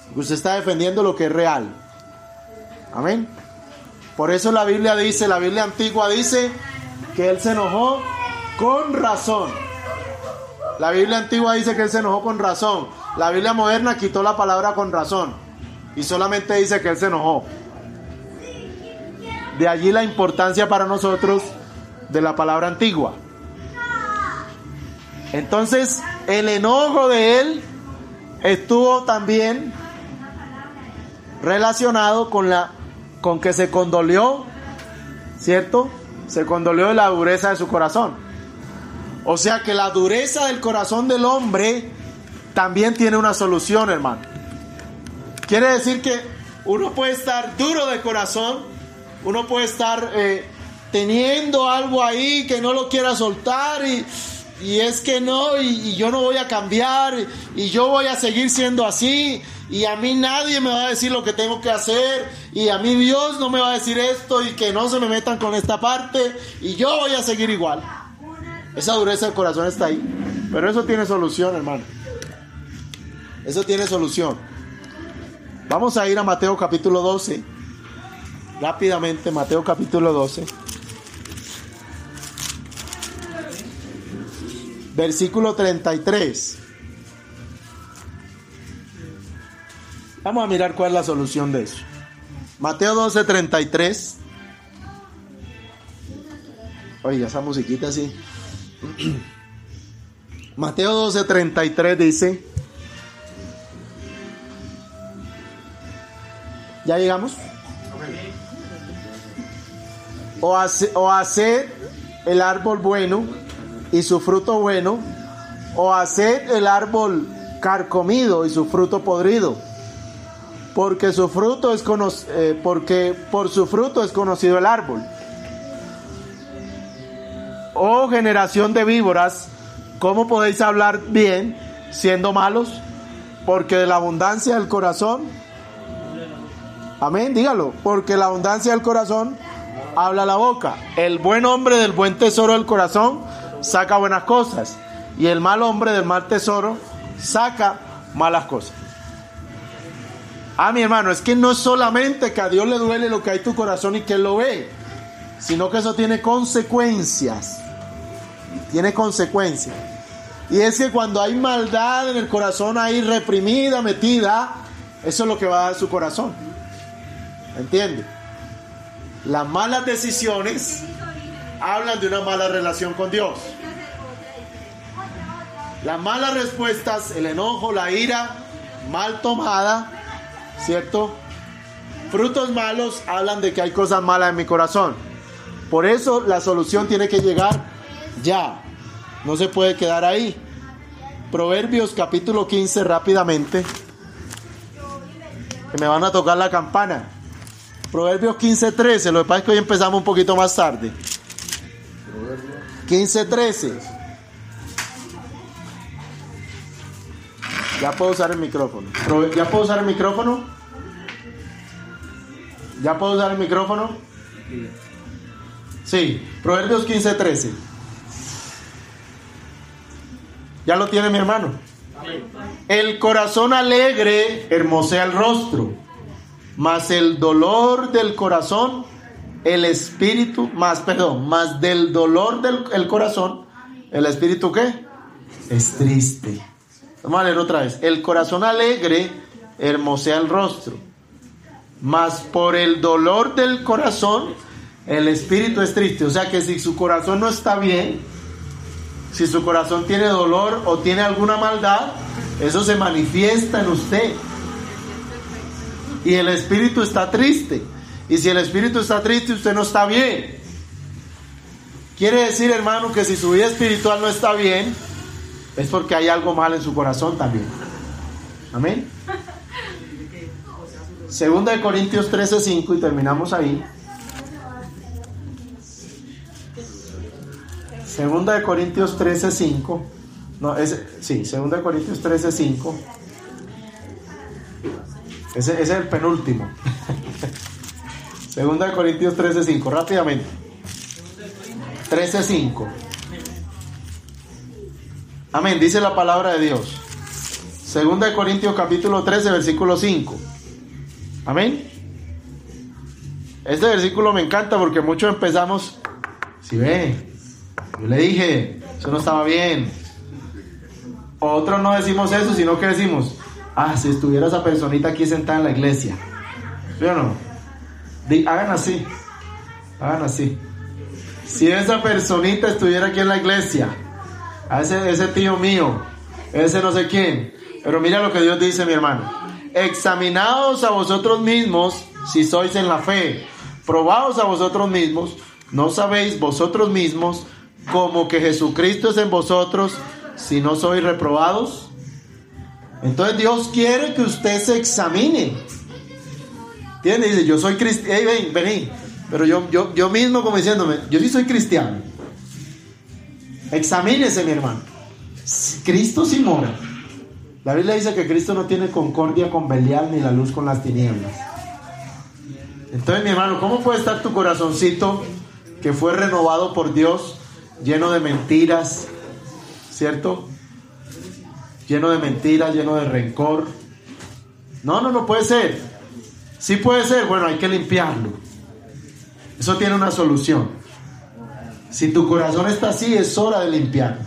Porque usted está defendiendo lo que es real. Amén. Por eso la Biblia dice, la Biblia antigua dice que él se enojó con razón. La Biblia antigua dice que él se enojó con razón. La Biblia moderna quitó la palabra con razón y solamente dice que él se enojó. De allí la importancia para nosotros de la palabra antigua. Entonces, el enojo de él estuvo también relacionado con la con que se condolió, ¿cierto? Se condolió de la dureza de su corazón. O sea que la dureza del corazón del hombre también tiene una solución, hermano. Quiere decir que uno puede estar duro de corazón, uno puede estar eh, teniendo algo ahí que no lo quiera soltar y, es que no, y, yo no voy a cambiar, y, yo voy a seguir siendo así, y a mí nadie me va a decir lo que tengo que hacer, y a mí Dios no me va a decir esto, y que no se me metan con esta parte, y yo voy a seguir igual. Esa dureza del corazón está ahí, pero eso tiene solución, hermano. Eso tiene solución. Vamos a ir a Mateo capítulo 12. Rápidamente, Mateo capítulo 12. Versículo 33. Vamos a mirar cuál es la solución de eso. Mateo 12, 33. Oiga, esa musiquita así. Mateo 12, 33 dice. ¿Ya llegamos? O, hacer el árbol bueno y su fruto bueno, o hacer el árbol carcomido y su fruto podrido, porque su fruto es eh, porque por su fruto es conocido el árbol. Oh generación de víboras, ¿cómo podéis hablar bien siendo malos? Porque de la abundancia del corazón Amén, dígalo, porque la abundancia del corazón habla la boca. El buen hombre del buen tesoro del corazón saca buenas cosas y el mal hombre del mal tesoro saca malas cosas. Ah, mi hermano, es que no es solamente que a Dios le duele lo que hay en tu corazón y que Él lo ve, sino que eso tiene consecuencias. Tiene consecuencias. Y es que cuando hay maldad en el corazón ahí reprimida, metida, eso es lo que va a dar su corazón. ¿Entiende? Las malas decisiones hablan de una mala relación con Dios. Las malas respuestas, el enojo, la ira mal tomada, ¿cierto? Frutos malos hablan de que hay cosas malas en mi corazón. Por eso la solución tiene que llegar ya. No se puede quedar ahí. Proverbios capítulo 15 rápidamente. Que me van a tocar la campana. Proverbios 15:13, lo que pasa es que hoy empezamos un poquito más tarde. 15:13. Ya puedo usar el micrófono. ¿Ya puedo usar el micrófono? ¿Ya puedo usar el micrófono? Sí, Proverbios 15:13. ¿Ya lo tiene mi hermano? El corazón alegre hermosea el rostro más el dolor del corazón, el espíritu, más, perdón, más del dolor del corazón, el espíritu qué? Es triste. Vamos a leer otra vez. El corazón alegre hermosea el rostro, más por el dolor del corazón, el espíritu es triste. O sea que si su corazón no está bien, si su corazón tiene dolor o tiene alguna maldad, eso se manifiesta en usted y el espíritu está triste. Y si el espíritu está triste, usted no está bien. Quiere decir, hermano, que si su vida espiritual no está bien, es porque hay algo mal en su corazón también. Amén. Segunda de Corintios 13:5 y terminamos ahí. Segunda de Corintios 13:5. No, es sí, Segunda de Corintios 13:5. Ese, es el penúltimo. Segunda de Corintios 13.5, rápidamente. 13.5. Amén, dice la palabra de Dios. Segunda de Corintios capítulo 13, versículo 5. Amén. Este versículo me encanta porque muchos empezamos, si ve, yo le dije, eso no estaba bien. Otros no decimos eso, sino que decimos, ah, si estuviera esa personita aquí sentada en la iglesia. ¿Sí o no? Hagan así, hagan así. Si esa personita estuviera aquí en la iglesia, a ese, ese tío mío, ese no sé quién, pero mira lo que Dios dice, mi hermano. Examinaos a vosotros mismos si sois en la fe. Probaos a vosotros mismos. ¿No sabéis vosotros mismos como que Jesucristo es en vosotros si no sois reprobados? Entonces Dios quiere que usted se examine. ¿Entiendes? Dice, yo soy cristiano. ven, vení. Pero yo, yo, yo mismo como diciéndome, yo sí soy cristiano. Examínese, mi hermano. Cristo sí mora. La Biblia dice que Cristo no tiene concordia con Belial ni la luz con las tinieblas. Entonces, mi hermano, ¿cómo puede estar tu corazoncito que fue renovado por Dios, lleno de mentiras, ¿cierto? Lleno de mentiras, lleno de rencor. No, no, no puede ser. Sí puede ser, bueno, hay que limpiarlo. Eso tiene una solución. Si tu corazón está así, es hora de limpiarlo.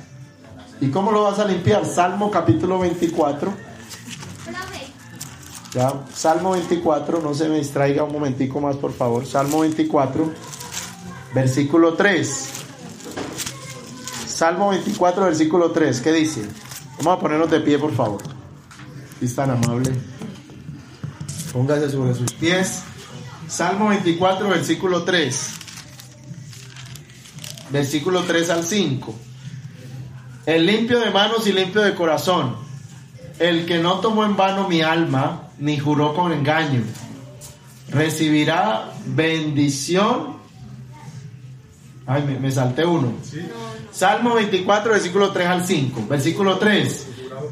¿Y cómo lo vas a limpiar? Salmo capítulo 24. Ya, Salmo 24, no se me distraiga un momentico más, por favor. Salmo 24, versículo 3. Salmo 24, versículo 3. ¿Qué dice? Vamos a ponernos de pie, por favor. Si es tan amable. Póngase sobre sus pies. Salmo 24, versículo 3. Versículo 3 al 5. El limpio de manos y limpio de corazón. El que no tomó en vano mi alma, ni juró con engaño, recibirá bendición. Ay, me, salté uno. Salmo 24, versículo 3 al 5. Versículo 3.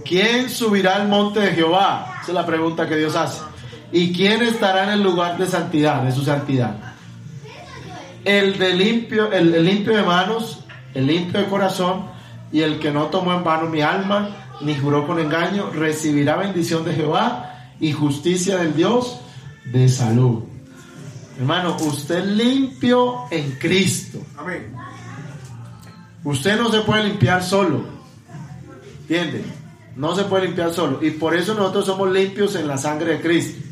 ¿Quién subirá al monte de Jehová? Esa es la pregunta que Dios hace. ¿Y quién estará en el lugar de santidad, de su santidad? El de limpio, el limpio de manos, el limpio de corazón, y el que no tomó en vano mi alma, ni juró con engaño, recibirá bendición de Jehová y justicia del Dios de salud. Hermano, usted limpio en Cristo. Amén. Usted no se puede limpiar solo. ¿Entiende? No se puede limpiar solo. Y por eso nosotros somos limpios en la sangre de Cristo.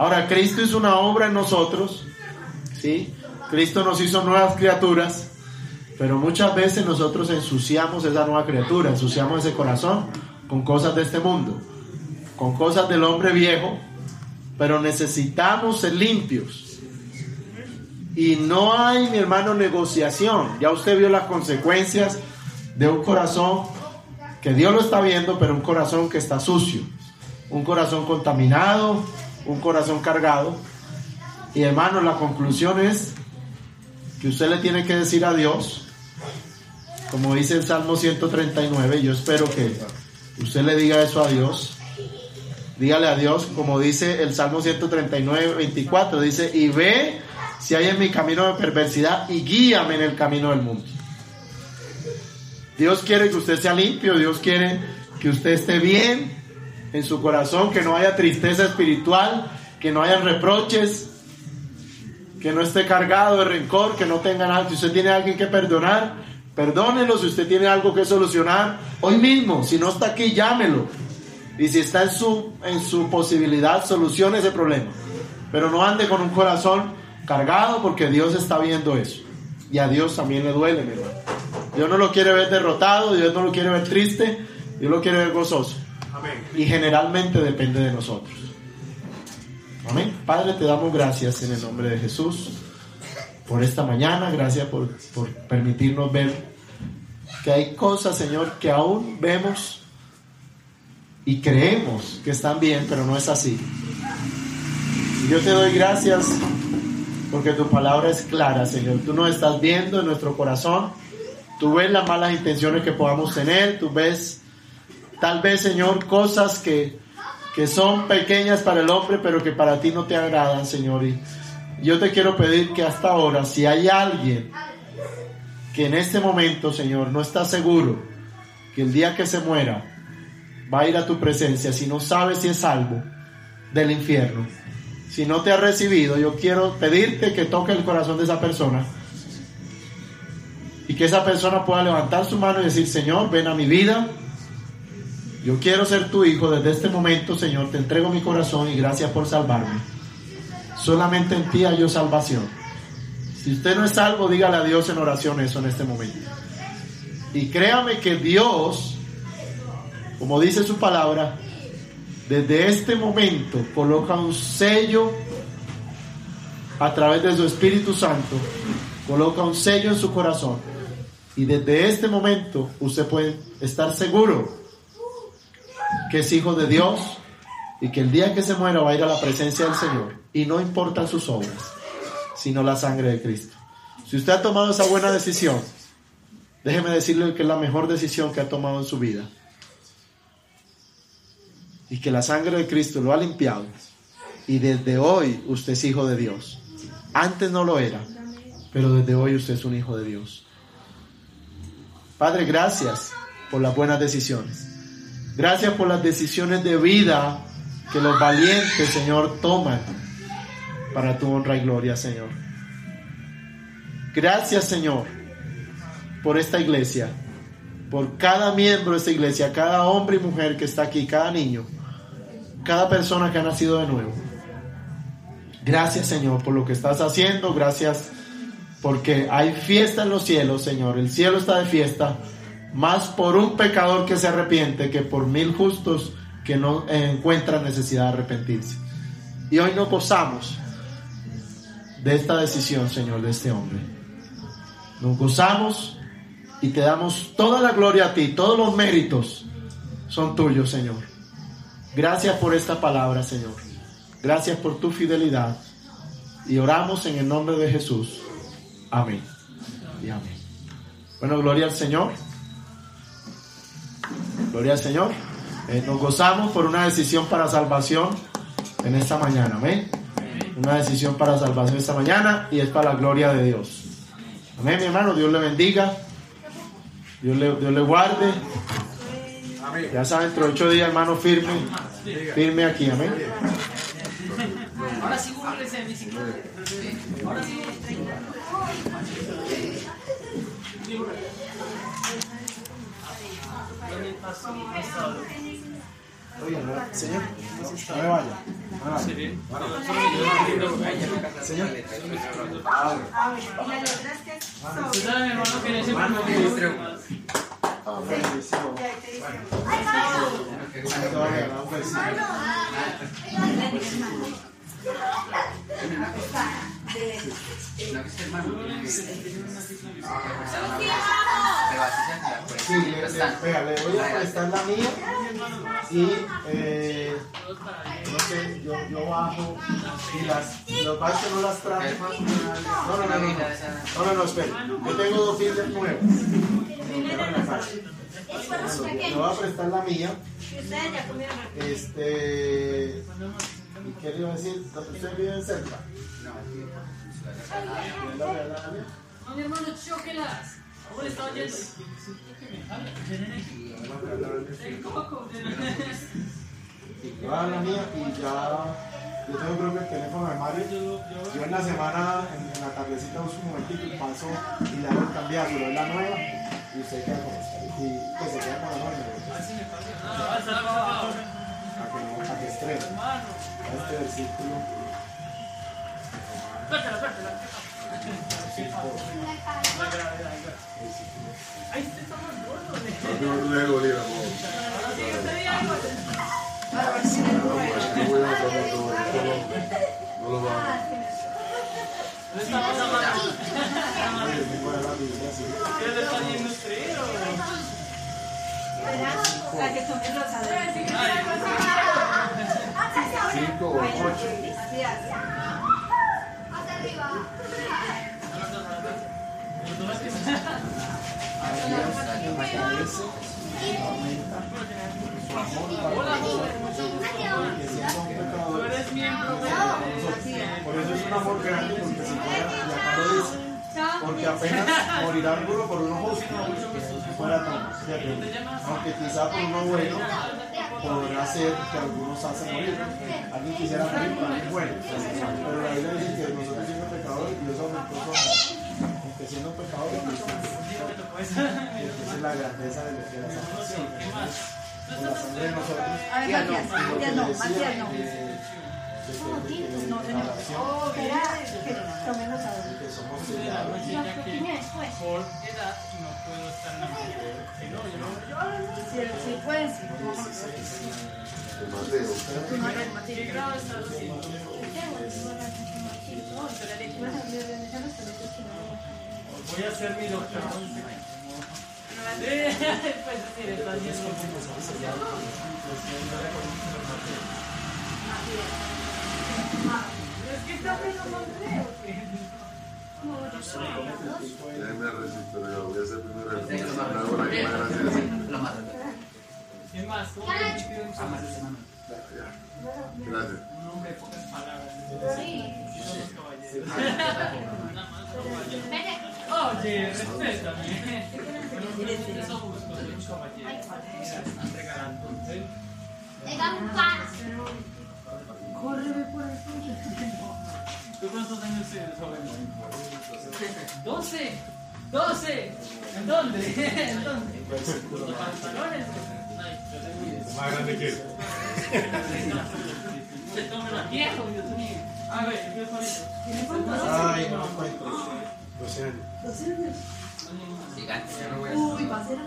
Ahora, Cristo hizo una obra en nosotros. ¿Sí? Cristo nos hizo nuevas criaturas. Pero muchas veces nosotros ensuciamos esa nueva criatura, ensuciamos ese corazón con cosas de este mundo, con cosas del hombre viejo, pero necesitamos ser limpios. Y no hay, mi hermano, negociación. Ya usted vio las consecuencias de un corazón que Dios lo está viendo, pero un corazón que está sucio, un corazón contaminado, un corazón cargado. Y hermano, la conclusión es que usted le tiene que decir a Dios, como dice el Salmo 139, yo espero que usted le diga eso a Dios. Dígale a Dios, como dice el Salmo 139, 24, dice, y ve si hay en mi camino de perversidad y guíame en el camino del mundo. Dios quiere que usted sea limpio, Dios quiere que usted esté bien en su corazón, que no haya tristeza espiritual, que no haya reproches, que no esté cargado de rencor, que no tenga nada. Si usted tiene alguien que perdonar, Perdónelo si usted tiene algo que solucionar hoy mismo. Si no está aquí, llámelo. Y si está en su, en su posibilidad, solucione ese problema. Pero no ande con un corazón cargado porque Dios está viendo eso. Y a Dios también le duele, mi hermano. Dios no lo quiere ver derrotado, Dios no lo quiere ver triste, Dios lo quiere ver gozoso. Y generalmente depende de nosotros. Amén. Padre, te damos gracias en el nombre de Jesús por esta mañana, gracias por, permitirnos ver que hay cosas, Señor, que aún vemos y creemos que están bien, pero no es así. yo te doy gracias porque tu palabra es clara, Señor. Tú nos estás viendo en nuestro corazón. Tú ves las malas intenciones que podamos tener. Tú ves, tal vez, Señor, cosas que que son pequeñas para el hombre, pero que para ti no te agradan, Señor. Y yo te quiero pedir que hasta ahora, si hay alguien que en este momento, Señor, no está seguro que el día que se muera va a ir a tu presencia, si no sabes si es salvo del infierno, si no te ha recibido, yo quiero pedirte que toque el corazón de esa persona y que esa persona pueda levantar su mano y decir, Señor, ven a mi vida. Yo quiero ser tu hijo desde este momento, Señor. Te entrego mi corazón y gracias por salvarme. Solamente en ti hay salvación. Si usted no es salvo, dígale a Dios en oración eso en este momento. Y créame que Dios, como dice su palabra, desde este momento coloca un sello a través de su Espíritu Santo, coloca un sello en su corazón. Y desde este momento usted puede estar seguro que es hijo de Dios y que el día que se muera va a ir a la presencia del Señor. Y no importan sus obras, sino la sangre de Cristo. Si usted ha tomado esa buena decisión, déjeme decirle que es la mejor decisión que ha tomado en su vida. Y que la sangre de Cristo lo ha limpiado. Y desde hoy usted es hijo de Dios. Antes no lo era, pero desde hoy usted es un hijo de Dios. Padre, gracias por las buenas decisiones. Gracias por las decisiones de vida que los valientes, Señor, toman para tu honra y gloria, Señor. Gracias, Señor, por esta iglesia, por cada miembro de esta iglesia, cada hombre y mujer que está aquí, cada niño, cada persona que ha nacido de nuevo. Gracias, Señor, por lo que estás haciendo. Gracias porque hay fiesta en los cielos, Señor. El cielo está de fiesta, más por un pecador que se arrepiente que por mil justos que no encuentran necesidad de arrepentirse. Y hoy nos gozamos de esta decisión, Señor, de este hombre. Nos gozamos y te damos toda la gloria a ti, todos los méritos son tuyos, Señor. Gracias por esta palabra, Señor. Gracias por tu fidelidad. Y oramos en el nombre de Jesús. Amén. Y amén. Bueno, gloria al Señor. Gloria al Señor. Eh, nos gozamos por una decisión para salvación en esta mañana. Amén. Una decisión para salvación esta mañana y es para la gloria de Dios. Amén, mi hermano. Dios le bendiga. Dios le, Dios le guarde. Ya saben, dentro de ocho días, hermano, firme. Firme aquí. Amén. Ahora sí. Ahora sí. Señor, no me vaya. Señor. Sí, le, le- vea, le voy a prestar la mía y eh, no sé, yo, yo bajo y las, los que no las traje. No, no, no, no, no, no, no, no, espere. Yo tengo dos Biblias nuevas. Le voy a prestar la mía. Este. ¿Y qué le iba a decir? ¿Usted vive en cerca? ¿Le voy a regalar la mía? No, mi hermano, chóquelas. ¿Cómo le estaba yendo? El coco. Y yo a la mía y ya. Yo tengo creo que el teléfono de Mario. Yo en la semana, en, en la tardecita, uso un momentito y paso y le hago el cambiar, pero es la nueva y usted queda con. Y pues se queda con la nueva. Que que estrene. A este versículo. Suéltala, suéltala. Ay, usted está más gordo. No, a lo va a pasando nada. Cinco o ocho. Así, así. Ahí es, me parece, aumenta. Hola, joven, mucho gusto. que siendo un pecador, por eso es un amor grande, porque si fuera, y porque apenas morirá alguno por uno justo, fuera tan, aunque quizá por uno bueno, podrá ser que algunos hacen morir. Alguien quisiera morir para alguien bueno, pero la Biblia dice que nosotros siendo pecadores, Dios aumentó su amor, siendo Esa. Es la grandeza de, de la salvación. Por la sangre de nosotros. A ver, Matías, lo que no, Matías no. de que- de No, que señor. Espera, que que somos de la sellados. rodilla que después. por edad no puedo estar en la sí. No Voy a hacer mi doctorado. Eh, Pues Es que resistir, yo voy a hacer primero el gracias. ¿Quién más? ¿Cómo te despido en su- Gracias. Un hombre de pocas palabras. Los Oye, respétame. Un regalando. ¿sí? ¿Tú cuántos años tienes, joven? ¡Doce! ¡Doce! ¿En dónde? ¿En dónde? ¿Los pantalones? Más grande que él. Se toma la viejo, Dios mío. A ver, ¿qué es bonito? Ay, no encuentro. 12 años. Uy, va a ser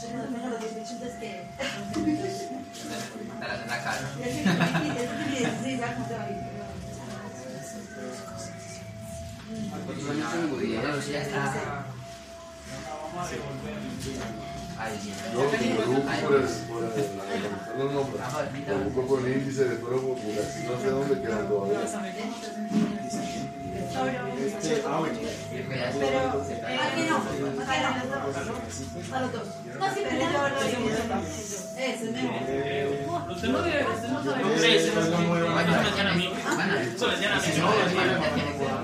Pero no lo que. la cara. Es que es que ya como se va a ir. Ya. Ahí Yo lo busco por el, por el, los nombres. Lo busco por el índice, después lo busco, porque así no sé dónde quedan todavía. Este, ah, bueno. Pero, aquí no, aquí no. A los dos. No, sí, pero yo lo digo. Eso. Usted no debe, usted no sabe Ese inglés. es lo nuevo. Eso me decían a mí. Me decían a mí.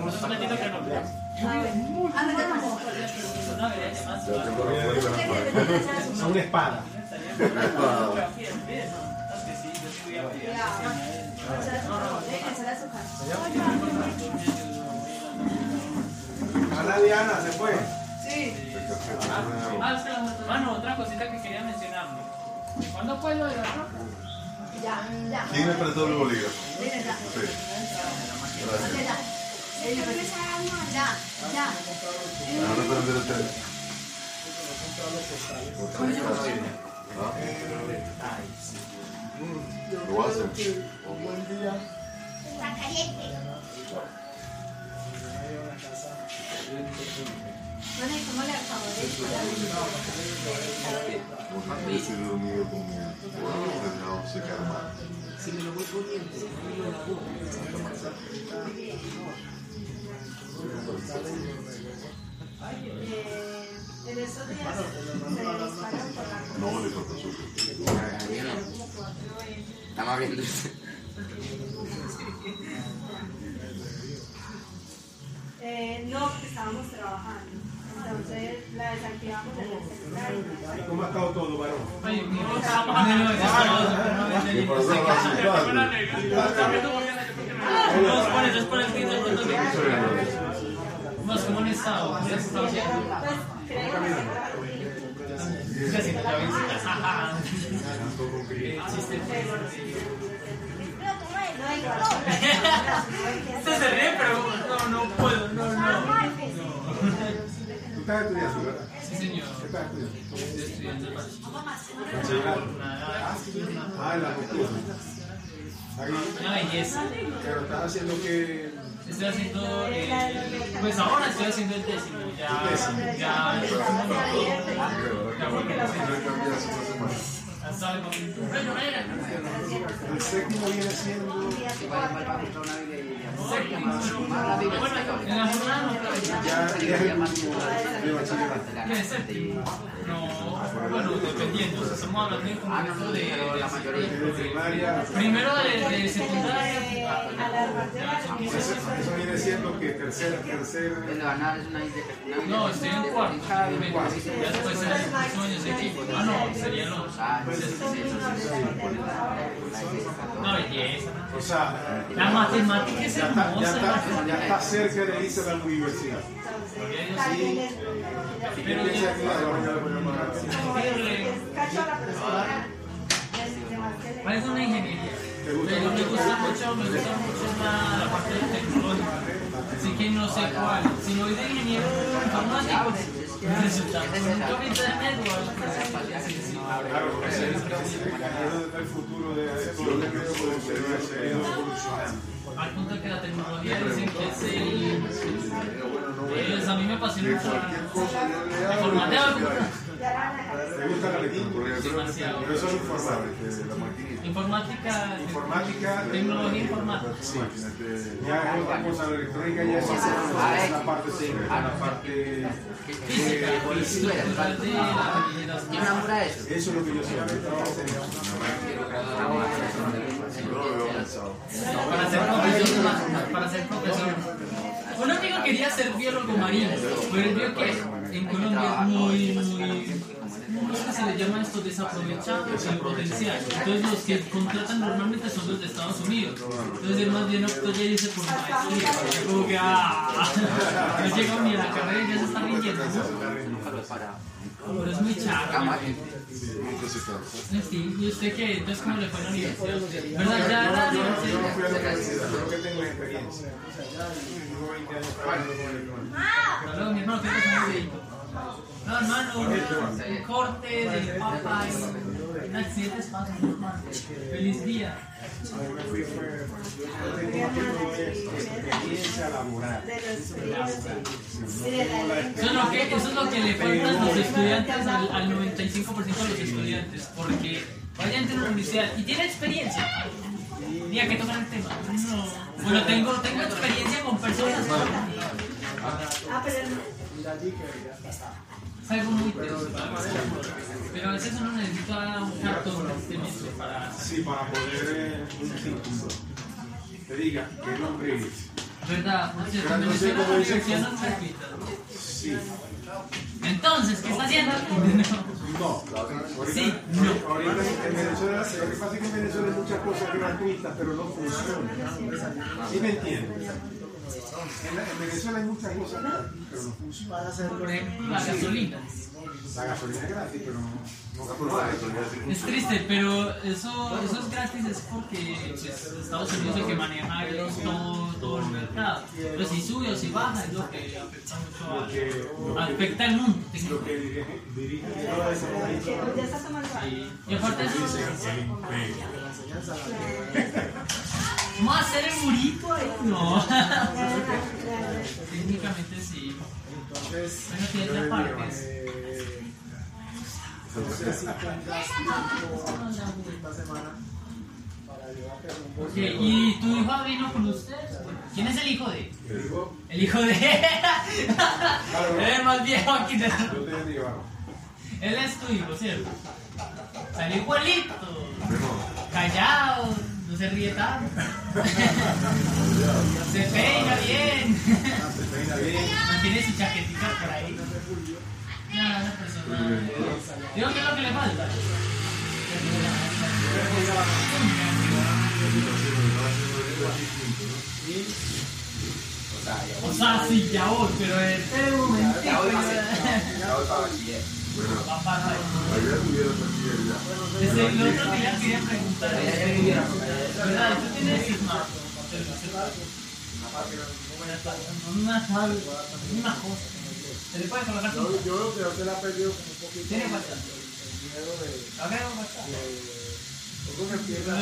Eso me entiendo que no. Anda, que tampoco. No, debería llamarse. Ya tengo la fuerza en la mano. Es una espada. Ana Diana se fue. Sí. Ah, mano, otra cosita que quería mencionarle. ¿Cuándo fue lo de la ropa? Ya, ya. ¿Quién me prestó el bolígrafo? Sí. Ya, ya. Ya, ya. Déjame prender el teléfono. Lo voy a hacer. Un buen día. Bueno, ¿y cómo le acabo de Porque yo estoy dormido con mi bueno, dejado secar más. Eh, en estos días se disparan por la No le falta azúcar. Estamos viendo. Eh, no, porque estábamos trabajando. Entonces la desactivamos el celular. la- ¿Cómo ha estado todo, varón? Oye, no, estamos haciendo eso. ¿Qué pasó con la que... Es como un estado. ¿Qué? Pues que Estoy haciendo ya visitas. Ajá. Chiste. no igual. Usted se ríe, pero no, no puedo, no, no. Tú estás estudiando, ¿verdad? Sí, señor. ¿Qué estás estudiando? Estoy estudiando el Bachillerato. Ah, la nocturna. Ahí. Una belleza. Pero estás haciendo que. Estoy haciendo, eh, pues ahora estoy haciendo el décimo, ya, ya. Ya. El séptimo viene siendo. Ya, ya de bueno, dependiendo. Si estamos hablando de contexto de, Pero la mayoría. De primaria, Primero de, de secundaria. eso, eso viene siendo que tercer, tercer, El de Banar es una una- No, estoy en cuarto. Ya después de los años equipo. Ah, no, serían los. Ah, No, belleza. o sea, La matemática es ya está, ya hermosa. ya está cerca de irse a la universidad. Pero Parece una ingeniería. Pero me gusta mucho, me gusta mucho la, la parte tecnológica. Así que no sé cuál. Si no voy de ingeniero informático, resulta un poquito de network. Claro, porque ese es el futuro de de todo el mundo puede ser se ha ido evolucionando. Al punto que la tecnología dicen que es el. Pues a mí me apasiona mucho Cualquier cosa yo le la hago. informática. ¿Te gusta la lectura? Demasiado. Pero eso es informática. La maquinita. Informática, Informática, tecnología informática. Sí. Ya es otra cosa, la electrónica ya es la parte la parte... Física, de la ¿Quién generación. enamora de eso? Eso es lo que yo siempre avanzado. Para ser profesor, para ser profesor. Un amigo quería ser biólogo marino, pero vio que en Colombia es muy, muy, ¿cómo es que se le llama esto? Desaprovechado el potencial. Entonces los que contratan normalmente son los de Estados Unidos. Entonces él más bien optó ya irse por maestría. Como que, ah, no llega ni a la carrera y ya se está rindiendo. Pero es muy charro. Sí, ¿y usted qué? Entonces, ¿cómo le fue en la universidad? ¿Verdad? Ya la Yo no universidad. fui a la universidad, pero que tengo experiencia. Llevo 20 años trabajando con electrónica. Hasta luego, mi hermano, que un videito. No, hermano, un corte de papa y un accidente es fácil, hermano. Feliz día. Eso es lo que, eso es lo que le falta a los estudiantes, al, al 95% de los estudiantes. Porque vayan a una universidad y tiene experiencia. Diga que tocan el tema. No. Bueno, tengo, tengo experiencia con personas. Es algo muy triste. Pero a veces uno necesita un cartón para. Sí, para poder eh, un título. Te diga, ¿qué nombre es? ¿Verdad? Pero no sé cómo la dice no. Sí. Entonces, ¿qué está haciendo? No. Ahorita, Sí, no. ahorita en Venezuela, lo que pasa es que en Venezuela hay muchas cosas gratuitas, pero no funcionan. ¿Sí me entiendes? En, la- en Venezuela hay muchas cosas gratis, pero no funcionan. Por ejemplo, la gasolina. La gasolina es gratis, pero no, Es triste, pero eso, eso es gratis es porque pues, Estados Unidos es el que maneja todo, todo el mercado. Pero si sube o si baja es lo que afecta mucho a, afecta al mundo. Sí. Y aparte eso. ¿vamos a hacer el murito ahí? No. Técnicamente sí. Entonces, Bueno, tiene aparte. eh, no sé si tengas tiempo esta semana para llevarte rumbo. Ok, ¿y tu hijo vino con usted? ¿Quién es el hijo de? El hijo de... Él es más viejo aquí de... Yo te digo, Él es tu hijo, ¿cierto? Salió igualito. Callado, no se ríe tanto. se peina bien. se peina bien. Mantiene su chaquetita por ahí. No, una persona. Digo, ¿qué es lo que le falta? O sea, sí, ya voy, pero. Allá tuviera taquilla ya. Desde el otro día quería preguntar, este, ¿verdad? ¿Tú tienes smartphone? Una tablet, una cosa. ¿Se le puede colocar Yo, yo veo que usted la ha perdido como un poquito. ¿Tiene WhatsApp? El miedo de. WhatsApp. Yo creo que y no.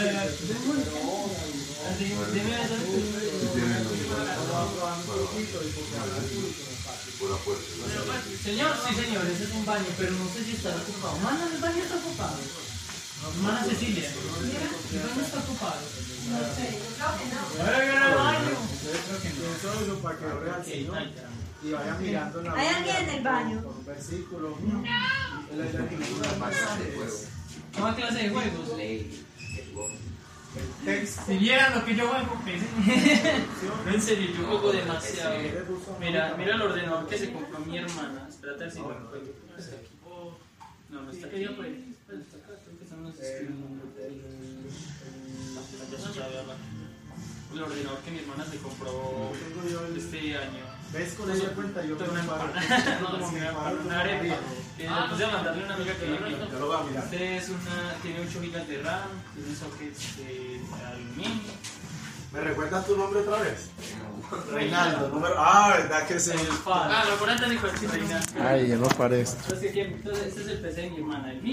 No la puerta. Señor, sí señor, ese es un baño, pero no sé si estará ocupado. Mana, el baño está ocupado. Hermana Cecilia, el baño está ocupado. No sé, yo creo que no. eso para que Señor. Ahí y vayan mirando en la ¿Hay alguien en el baño? por un versículo. En la es ¿Cómo clase de juegos? el texto. Si vieran lo que yo juego, pues. No, en serio, yo juego demasiado. Mira, mira el ordenador que se compró mi hermana. Espérate a ver si lo encuentro. Está aquí. No, no está aquí. Ya por ahí. Espera, está acá. Creo que están los El ordenador que mi hermana se compró este año. ¿Ves? Con esa cuenta yo No, sí, me una con arepa. Le puse a mandarle a una amiga que lo voy a mirar. Este es una, tiene 8 GB de RAM, tiene sockets de aluminio. ¿Me recuerdas tu nombre otra vez? Reinaldo, número. Ah, ¿verdad que sí? El. Ah, lo ponen de cualquier reina. Ay, ya no parece. Entonces, este es el PC de mi hermana. El mío